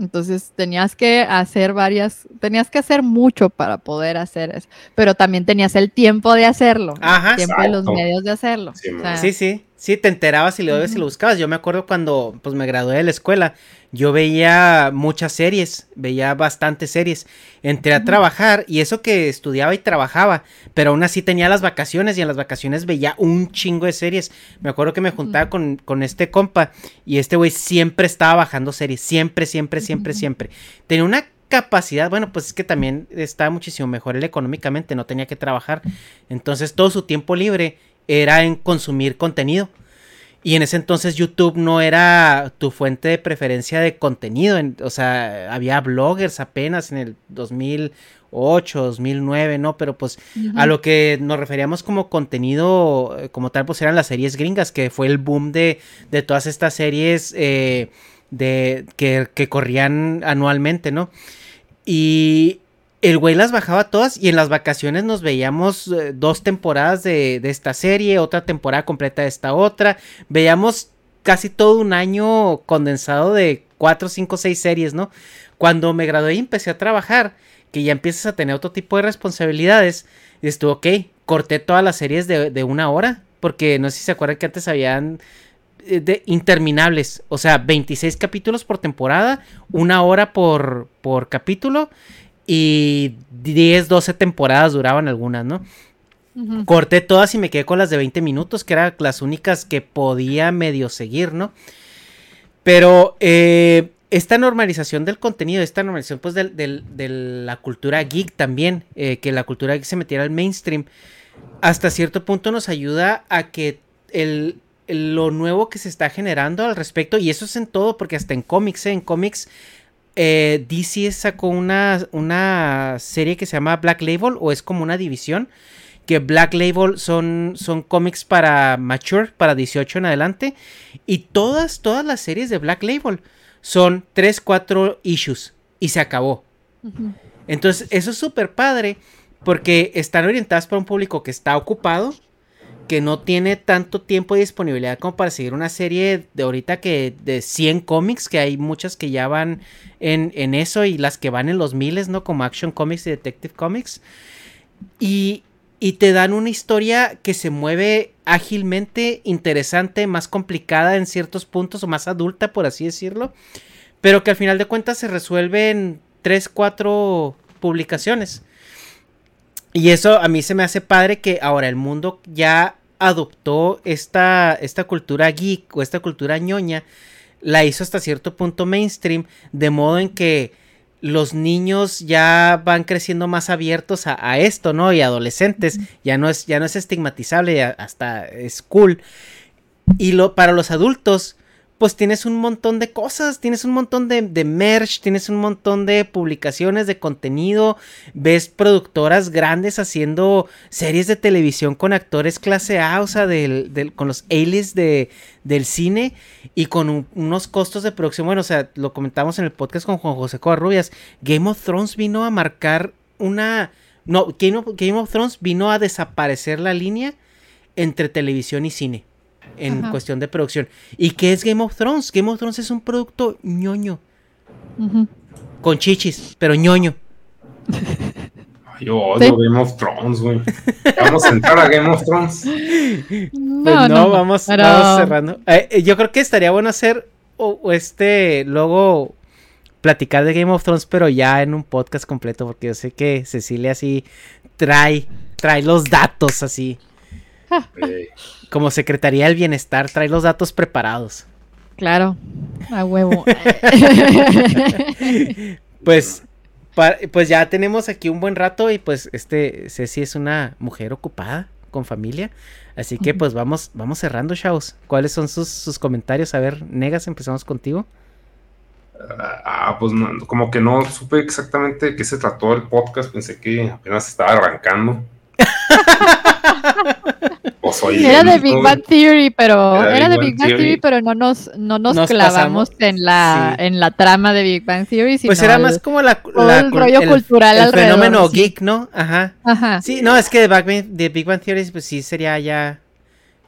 Entonces tenías que hacer varias, tenías que hacer mucho para poder hacer eso, pero también tenías el tiempo de hacerlo, Ajá, tiempo y los medios de hacerlo. Sí, sí, sí, te enterabas y lo, lo buscabas. Yo me acuerdo cuando pues me gradué de la escuela, yo veía muchas series, veía bastantes series. Entré a trabajar y eso que estudiaba y trabajaba, pero aún así tenía las vacaciones y en las vacaciones veía un chingo de series. Me acuerdo que me juntaba con, con, este compa y este güey siempre estaba bajando series, siempre, siempre, siempre, siempre. Tenía una capacidad, bueno, pues es que también estaba muchísimo mejor él económicamente, no tenía que trabajar. Entonces todo su tiempo libre era en consumir contenido. Y en ese entonces YouTube no era tu fuente de preferencia de contenido. o sea, había bloggers apenas en el 2008, 2009, ¿no? Pero pues a lo que nos referíamos como contenido, eh, como tal, pues eran las series gringas, que fue el boom de, de todas estas series eh, de, que, que corrían anualmente, ¿no? Y el güey las bajaba todas y en las vacaciones nos veíamos eh, dos temporadas de, esta serie, otra temporada completa de esta otra. Veíamos casi todo un año condensado de cuatro, cinco, seis series, ¿no? Cuando me gradué y empecé a trabajar, que ya empiezas a tener otro tipo de responsabilidades, estuvo ok, corté todas las series de, una hora, porque no sé si se acuerdan que antes habían eh, de interminables, o sea, 26 capítulos por temporada, una hora por, por capítulo y 10, 12 temporadas duraban algunas, ¿no? Corté todas y me quedé con las de 20 minutos, que eran las únicas que podía medio seguir, ¿no? Pero eh, esta normalización del contenido, esta normalización pues de, la cultura geek también, eh, que la cultura geek se metiera al mainstream, hasta cierto punto nos ayuda a que el, lo nuevo que se está generando al respecto, y eso es en todo, porque hasta en cómics, ¿eh? en cómics, eh, DC sacó una, una serie que se llama Black Label, o es como una división, que Black Label son, son cómics para mature, para 18 en adelante, y todas, todas las series de Black Label son 3, 4 issues, y se acabó. Entonces, eso es súper padre, porque están orientadas para un público que está ocupado, que no tiene tanto tiempo de disponibilidad como para seguir una serie de ahorita que de 100 cómics, que hay muchas que ya van en, eso y las que van en los miles, ¿no? Como Action Comics y Detective Comics. Y, y te dan una historia que se mueve ágilmente, interesante, más complicada en ciertos puntos o más adulta, por así decirlo, pero que al final de cuentas se resuelve en 3, 4 publicaciones. Y eso a mí se me hace padre que ahora el mundo ya adoptó esta, esta cultura geek o esta cultura ñoña, la hizo hasta cierto punto mainstream, de modo en que los niños ya van creciendo más abiertos a, esto, ¿no? Y adolescentes, ya no es, ya no es estigmatizable, hasta es cool. Y lo, para los adultos, pues tienes un montón de cosas, tienes un montón de, de, merch, tienes un montón de publicaciones de contenido, ves productoras grandes haciendo series de televisión con actores clase A, o sea, del, con los A-list de, del cine y con unos costos de producción, bueno, o sea, lo comentamos en el podcast con Juan José Covarrubias, Game of Thrones vino a marcar una... No, Game Game of Thrones vino a desaparecer la línea entre televisión y cine en cuestión de producción. ¿Y qué es Game of Thrones? Game of Thrones es un producto ñoño. Con chichis, pero ñoño. Yo odio Game of Thrones, güey. Vamos a entrar a Game of Thrones. No, pues no, vamos, cerrando. Eh, eh, yo creo que estaría bueno hacer o, este, luego platicar de Game of Thrones, pero ya en un podcast completo, porque yo sé que Cecilia así trae, trae los datos así. Como Secretaría del Bienestar, trae los datos preparados. Claro, a huevo. pues, pues ya tenemos aquí un buen rato y pues este Ceci es una mujer ocupada con familia. Así que pues vamos, vamos cerrando, chavos. ¿Cuáles son sus, comentarios? A ver, Negas, empezamos contigo. Ah, pues como que no supe exactamente de qué se trató el podcast. Pensé que apenas estaba arrancando. era de Big Bang Theory, pero era, de Big Bang Theory. pero no nos, no nos, clavamos en la, en la trama de Big Bang Theory. pues era más como la, el rollo cultural el fenómeno geek, ¿no? Ajá. Ajá. Sí, no, es que de Big Bang Theory, pues sí sería ya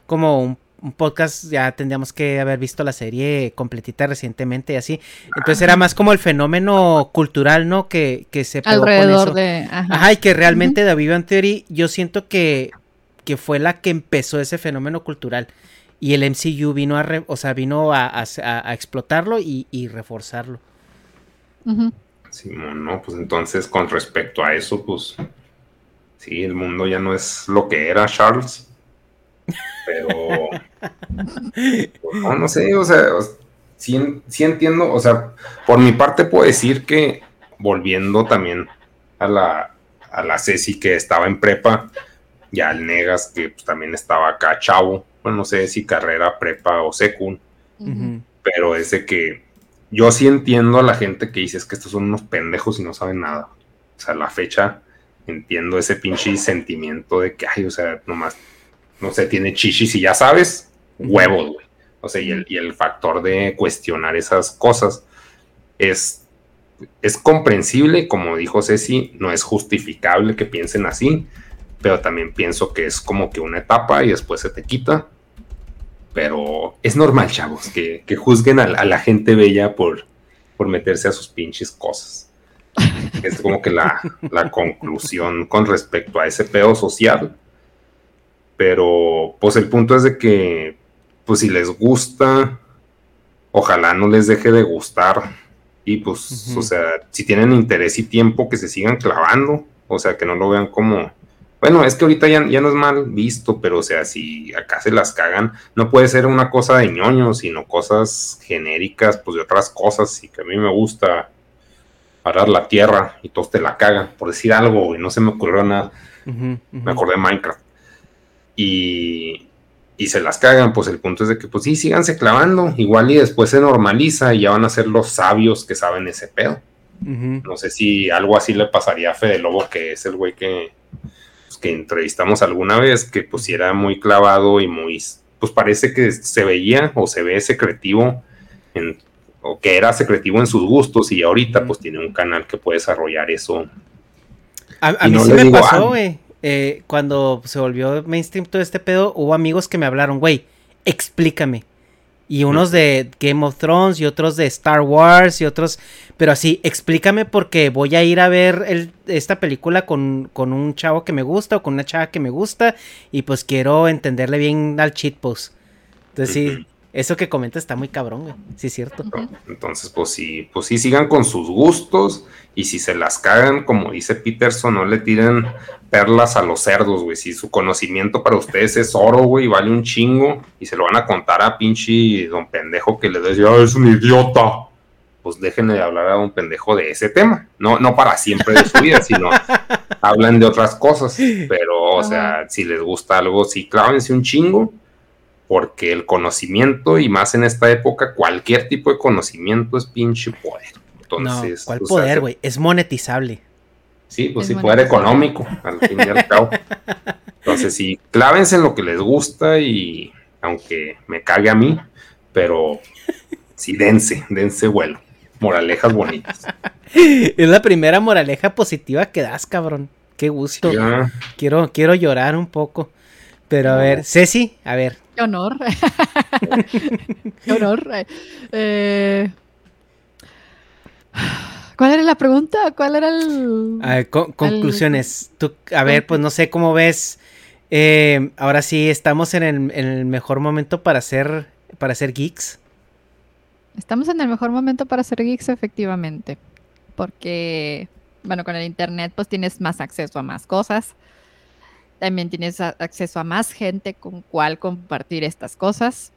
como un, podcast, ya tendríamos que haber visto la serie completita recientemente y así. Entonces era más como el fenómeno cultural, ¿no? Que, que se pegó Alrededor con eso. de... Ajá. y que realmente de Big Bang Theory yo siento que que fue la que empezó ese fenómeno cultural. Y el MCU vino a, o sea, vino a, explotarlo y, reforzarlo. Sí, no, pues entonces con respecto a eso, pues sí, el mundo ya no es lo que era Charles. Pero pues, no, no sé, o sea, sí, sí, entiendo, o sea, por mi parte puedo decir que volviendo también a la, a la Ceci que estaba en prepa, ya al Negas, que pues, también estaba acá chavo, bueno, no sé si carrera, prepa o secund, pero ese que yo sí entiendo a la gente que dice es que estos son unos pendejos y no saben nada. O sea, la fecha entiendo ese pinche sentimiento de que, ay, o sea, nomás, no sé, tiene chichis y ya sabes, huevos, güey. O sea, y el, y el factor de cuestionar esas cosas es, es comprensible, como dijo Ceci, no es justificable que piensen así, pero también pienso que es como que una etapa y después se te quita. Pero es normal, chavos, que, juzguen a, la gente bella por, por meterse a sus pinches cosas. Es como que la, la conclusión con respecto a ese pedo social. Pero pues el punto es de que, pues si les gusta, ojalá no les deje de gustar. Y pues, o sea, si tienen interés y tiempo, que se sigan clavando. O sea, que no lo vean como, bueno, es que ahorita ya, ya, no es mal visto, pero o sea, si acá se las cagan, no puede ser una cosa de ñoño, sino cosas genéricas, pues de otras cosas, y que a mí me gusta parar la tierra y todos te la cagan, por decir algo, y no se me ocurrió nada. Me acordé de Minecraft. Y, y se las cagan, pues el punto es de que, pues sí, síganse clavando, igual y después se normaliza y ya van a ser los sabios que saben ese pedo. No sé si algo así le pasaría a Fede Lobo, que es el güey que, que entrevistamos alguna vez, que pues era muy clavado y muy, pues parece que se veía o se ve secretivo en, o que era secretivo en sus gustos y ahorita pues tiene un canal que puede desarrollar eso. A, mí sí me pasó, ah, güey. Eh, cuando se volvió mainstream todo este pedo, hubo amigos que me hablaron, güey, explícame. Y unos de Game of Thrones y otros de Star Wars y otros, pero así, explícame porque voy a ir a ver esta película con, con, un chavo que me gusta o con una chava que me gusta y pues quiero entenderle bien al cheat post. Entonces sí, eso que comenta está muy cabrón, güey. Sí, es cierto. Entonces, pues sí, pues sí, sigan con sus gustos. Y si se las cagan, como dice Peterson, no le tiren perlas a los cerdos, güey. Si su conocimiento para ustedes es oro, güey, vale un chingo. Y se lo van a contar a pinche don pendejo que le decía, es un idiota. Pues déjenle de hablar a un pendejo de ese tema. No, no para siempre de su vida, sino hablan de otras cosas. Pero, o sea, si les gusta algo, sí, clávense un chingo porque el conocimiento, y más en esta época, cualquier tipo de conocimiento es pinche poder. Entonces, ¿cuál poder, güey? Es monetizable. Sí, pues sí, poder económico, al fin y al cabo. Entonces, sí, clávense en lo que les gusta y aunque me cague a mí, pero sí, dense, dense vuelo. Moralejas bonitas. Es la primera moraleja positiva que das, cabrón. Qué gusto. Quiero, quiero llorar un poco. Pero a ver, Ceci, a ver, Qué honor. Qué honor. Eh, ¿Cuál era la pregunta? ¿Cuál era el...? conclusiones. Tú, a ver, pues no sé cómo ves. Eh, ahora sí, estamos en el, mejor momento para hacer, para hacer geeks. Estamos en el mejor momento para hacer geeks, efectivamente. Porque, bueno, con el internet pues tienes más acceso a más cosas. También tienes acceso a más gente con cual compartir estas cosas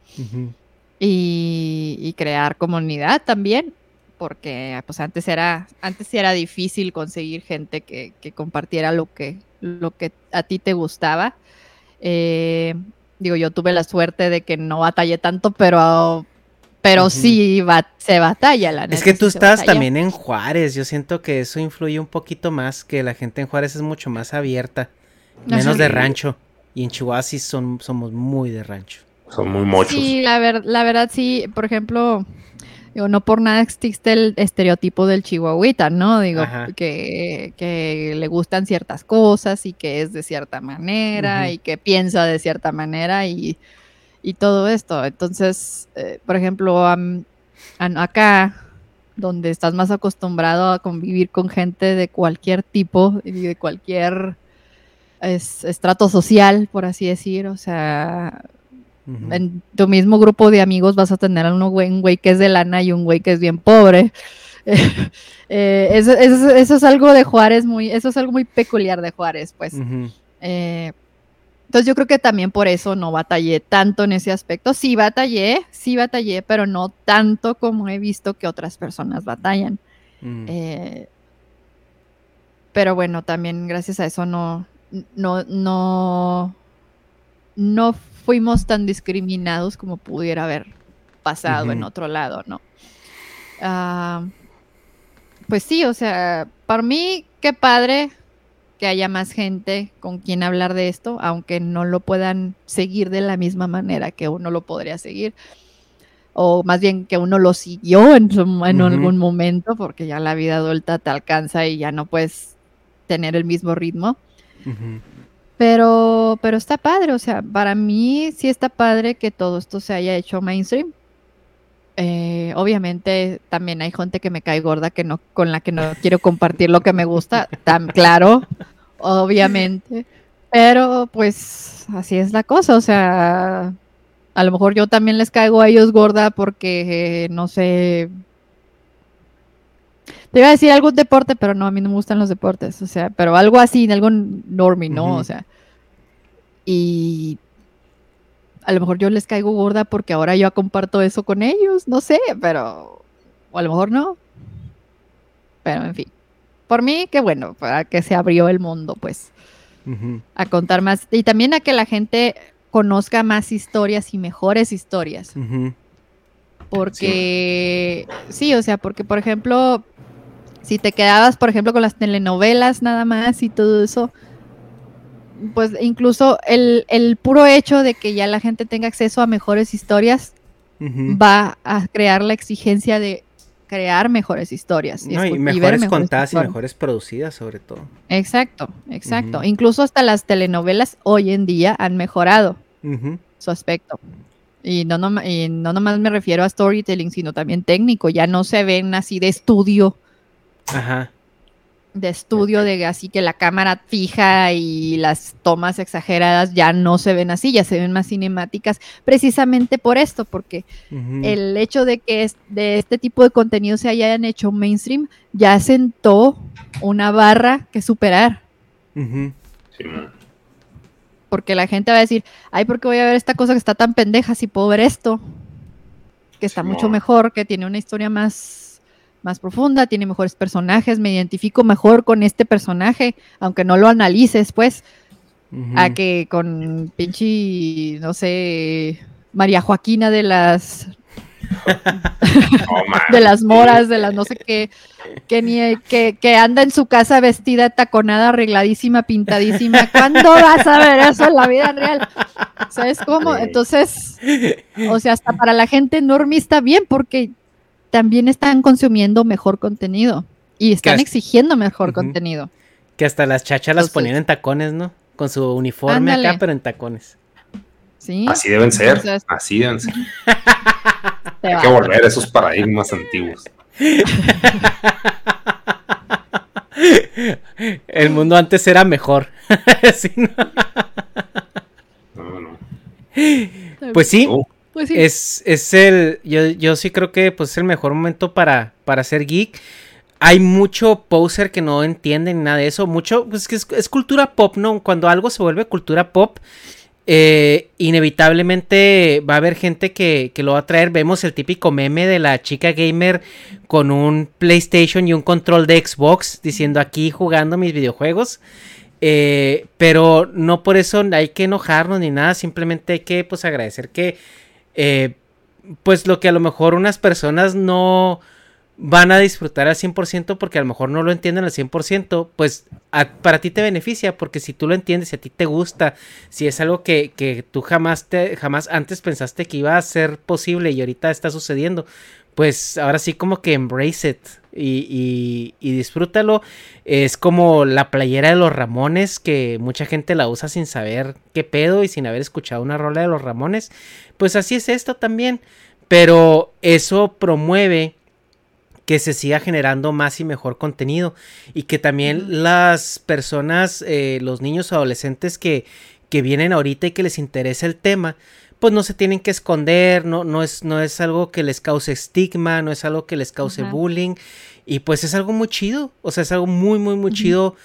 y, crear comunidad también, porque pues antes era, antes era difícil conseguir gente que, compartiera lo que, lo que a ti te gustaba. Eh, digo, yo tuve la suerte de que no batallé tanto, pero pero sí se batalla la neta. Es que tú estás también en Juárez, yo siento que eso influye un poquito más, que la gente en Juárez es mucho más abierta. Menos de rancho. Y en Chihuahua sí son, somos muy de rancho. Son muy muchos. Sí, la, la verdad sí, por ejemplo, digo, no por nada existe el estereotipo del chihuahuita, ¿no? Digo, que, que, le gustan ciertas cosas y que es de cierta manera y que piensa de cierta manera y, y todo esto. Entonces, eh, por ejemplo, acá, donde estás más acostumbrado a convivir con gente de cualquier tipo y de cualquier es, estrato social, por así decir, o sea, en tu mismo grupo de amigos vas a tener a un güey, que es de lana y un güey que es bien pobre. Eh, eso, es algo de Juárez muy, eso es algo muy peculiar de Juárez, pues. Eh, entonces yo creo que también por eso no batallé tanto en ese aspecto. Sí batallé, sí batallé, pero no tanto como he visto que otras personas batallan. Eh, pero bueno, también gracias a eso no, no, no, no fuimos tan discriminados como pudiera haber pasado en otro lado, ¿no? Ah, pues sí, o sea, para mí, qué padre que haya más gente con quien hablar de esto, aunque no lo puedan seguir de la misma manera que uno lo podría seguir. O más bien que uno lo siguió en, en algún momento, porque ya la vida adulta te alcanza y ya no puedes tener el mismo ritmo. Pero, pero está padre, o sea, para mí sí está padre que todo esto se haya hecho mainstream. Eh, obviamente también hay gente que me cae gorda que no, con la que no quiero compartir lo que me gusta, tan claro, obviamente. Pero pues así es la cosa, o sea, a lo mejor yo también les caigo a ellos gorda porque, no sé, te iba a decir algún deporte, pero no, a mí no me gustan los deportes, o sea, pero algo así, algo normie, ¿no? O sea, y a lo mejor yo les caigo gorda porque ahora yo comparto eso con ellos, no sé, pero, o a lo mejor no. Pero en fin, por mí, qué bueno, para que se abrió el mundo, pues, a contar más. Y también a que la gente conozca más historias y mejores historias. Porque, sí. o sea, porque por ejemplo, si te quedabas, por ejemplo, con las telenovelas nada más y todo eso, pues incluso el, el puro hecho de que ya la gente tenga acceso a mejores historias va a crear la exigencia de crear mejores historias. No, y mejores contadas y mejores producidas, sobre todo. Exacto, exacto. Incluso hasta las telenovelas hoy en día han mejorado su aspecto. Y no, nom- y no nomás me refiero a storytelling, sino también técnico. Ya no se ven así de estudio, Ajá. de estudio, de así que la cámara fija y las tomas exageradas ya no se ven así, ya se ven más cinemáticas, precisamente por esto, porque el hecho de que es- de este tipo de contenido se hayan hecho mainstream ya sentó una barra que superar. Porque la gente va a decir, ay, ¿por qué voy a ver esta cosa que está tan pendeja si puedo ver esto? Que está mucho mejor, que tiene una historia más, más profunda, tiene mejores personajes, me identifico mejor con este personaje, aunque no lo analices, pues, a que con pinche, no sé, María Joaquina de las de las moras, de las no sé qué, que, ni, que, que anda en su casa vestida, taconada, arregladísima, pintadísima. ¿Cuándo vas a ver eso en la vida real? ¿Sabes cómo? Entonces, o sea, hasta para la gente normie está bien porque también están consumiendo mejor contenido y están hasta- exigiendo mejor contenido. Que hasta las chachas las ponían en tacones, ¿no? Con su uniforme Ándale. acá, pero en tacones. ¿sí? Así deben ser. Entonces, Así deben ser. Hay que volver a esos paradigmas antiguos. El mundo antes era mejor. Sí, ¿no? No, no. Pues sí, Tú, Pues es, es el. Yo, yo sí creo que pues, es el mejor momento para, para ser geek. Hay mucho poser que no entienden nada de eso. Mucho, pues que es, es cultura pop, ¿no? Cuando algo se vuelve cultura pop, eh, inevitablemente va a haber gente que, que lo va a traer. Vemos el típico meme de la chica gamer con un PlayStation y un control de Xbox diciendo aquí jugando mis videojuegos. Eh, pero no por eso hay que enojarnos ni nada. Simplemente hay que pues agradecer que eh, pues lo que a lo mejor unas personas no van a disfrutar al 100% porque a lo mejor no lo entienden al 100%, pues a- para ti te beneficia porque si tú lo entiendes, si a ti te gusta, si es algo que, que tú jamás, te, jamás antes pensaste que iba a ser posible y ahorita está sucediendo, pues ahora sí como que embrace it y, y- y disfrútalo. Es como la playera de los Ramones que mucha gente la usa sin saber qué pedo y sin haber escuchado una rola de los Ramones. Pues así es esto también. Pero eso promueve que se siga generando más y mejor contenido. Y que también las personas, eh, los niños o adolescentes que, que vienen ahorita y que les interesa el tema, pues no se tienen que esconder, no, no, es, no es algo que les cause estigma, no es algo que les cause Ajá. bullying. Y pues es algo muy chido. O sea, es algo muy, muy, muy chido.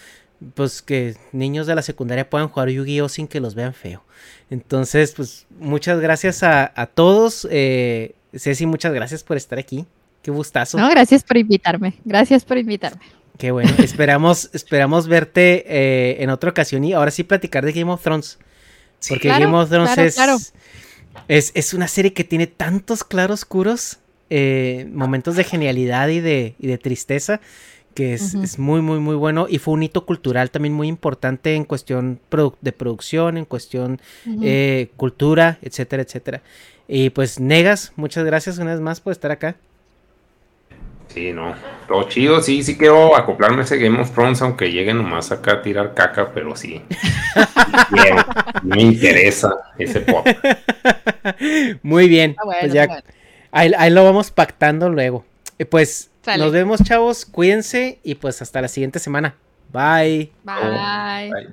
Pues que niños de la secundaria puedan jugar Yu-Gi-Oh sin que los vean feo. Entonces, pues muchas gracias a, a todos. Eh, Ceci, muchas gracias por estar aquí. Qué gustazo. No, gracias por invitarme. Gracias por invitarme. Qué bueno. esperamos, esperamos verte eh, en otra ocasión y ahora sí platicar de Game of Thrones. Sí. Porque Claro, Game of Thrones claro, es, claro. es, es una serie que tiene tantos claroscuros, eh, momentos de genialidad y de, y de tristeza, que es, es muy, muy, muy bueno. Y fue un hito cultural también muy importante en cuestión produ- de producción, en cuestión eh, cultura, etcétera, etcétera. Y pues, Negas, muchas gracias una vez más por estar acá. Sí, no. Todo chido, sí, sí quiero acoplarme a ese Game of Thrones, aunque llegue nomás acá a tirar caca, pero sí. Me interesa ese pop. Muy bien. Bueno, pues ya bueno. Ahí, ahí lo vamos pactando luego. Eh, pues Sale. nos vemos, chavos. Cuídense y pues hasta la siguiente semana. Bye. Bye. Bye.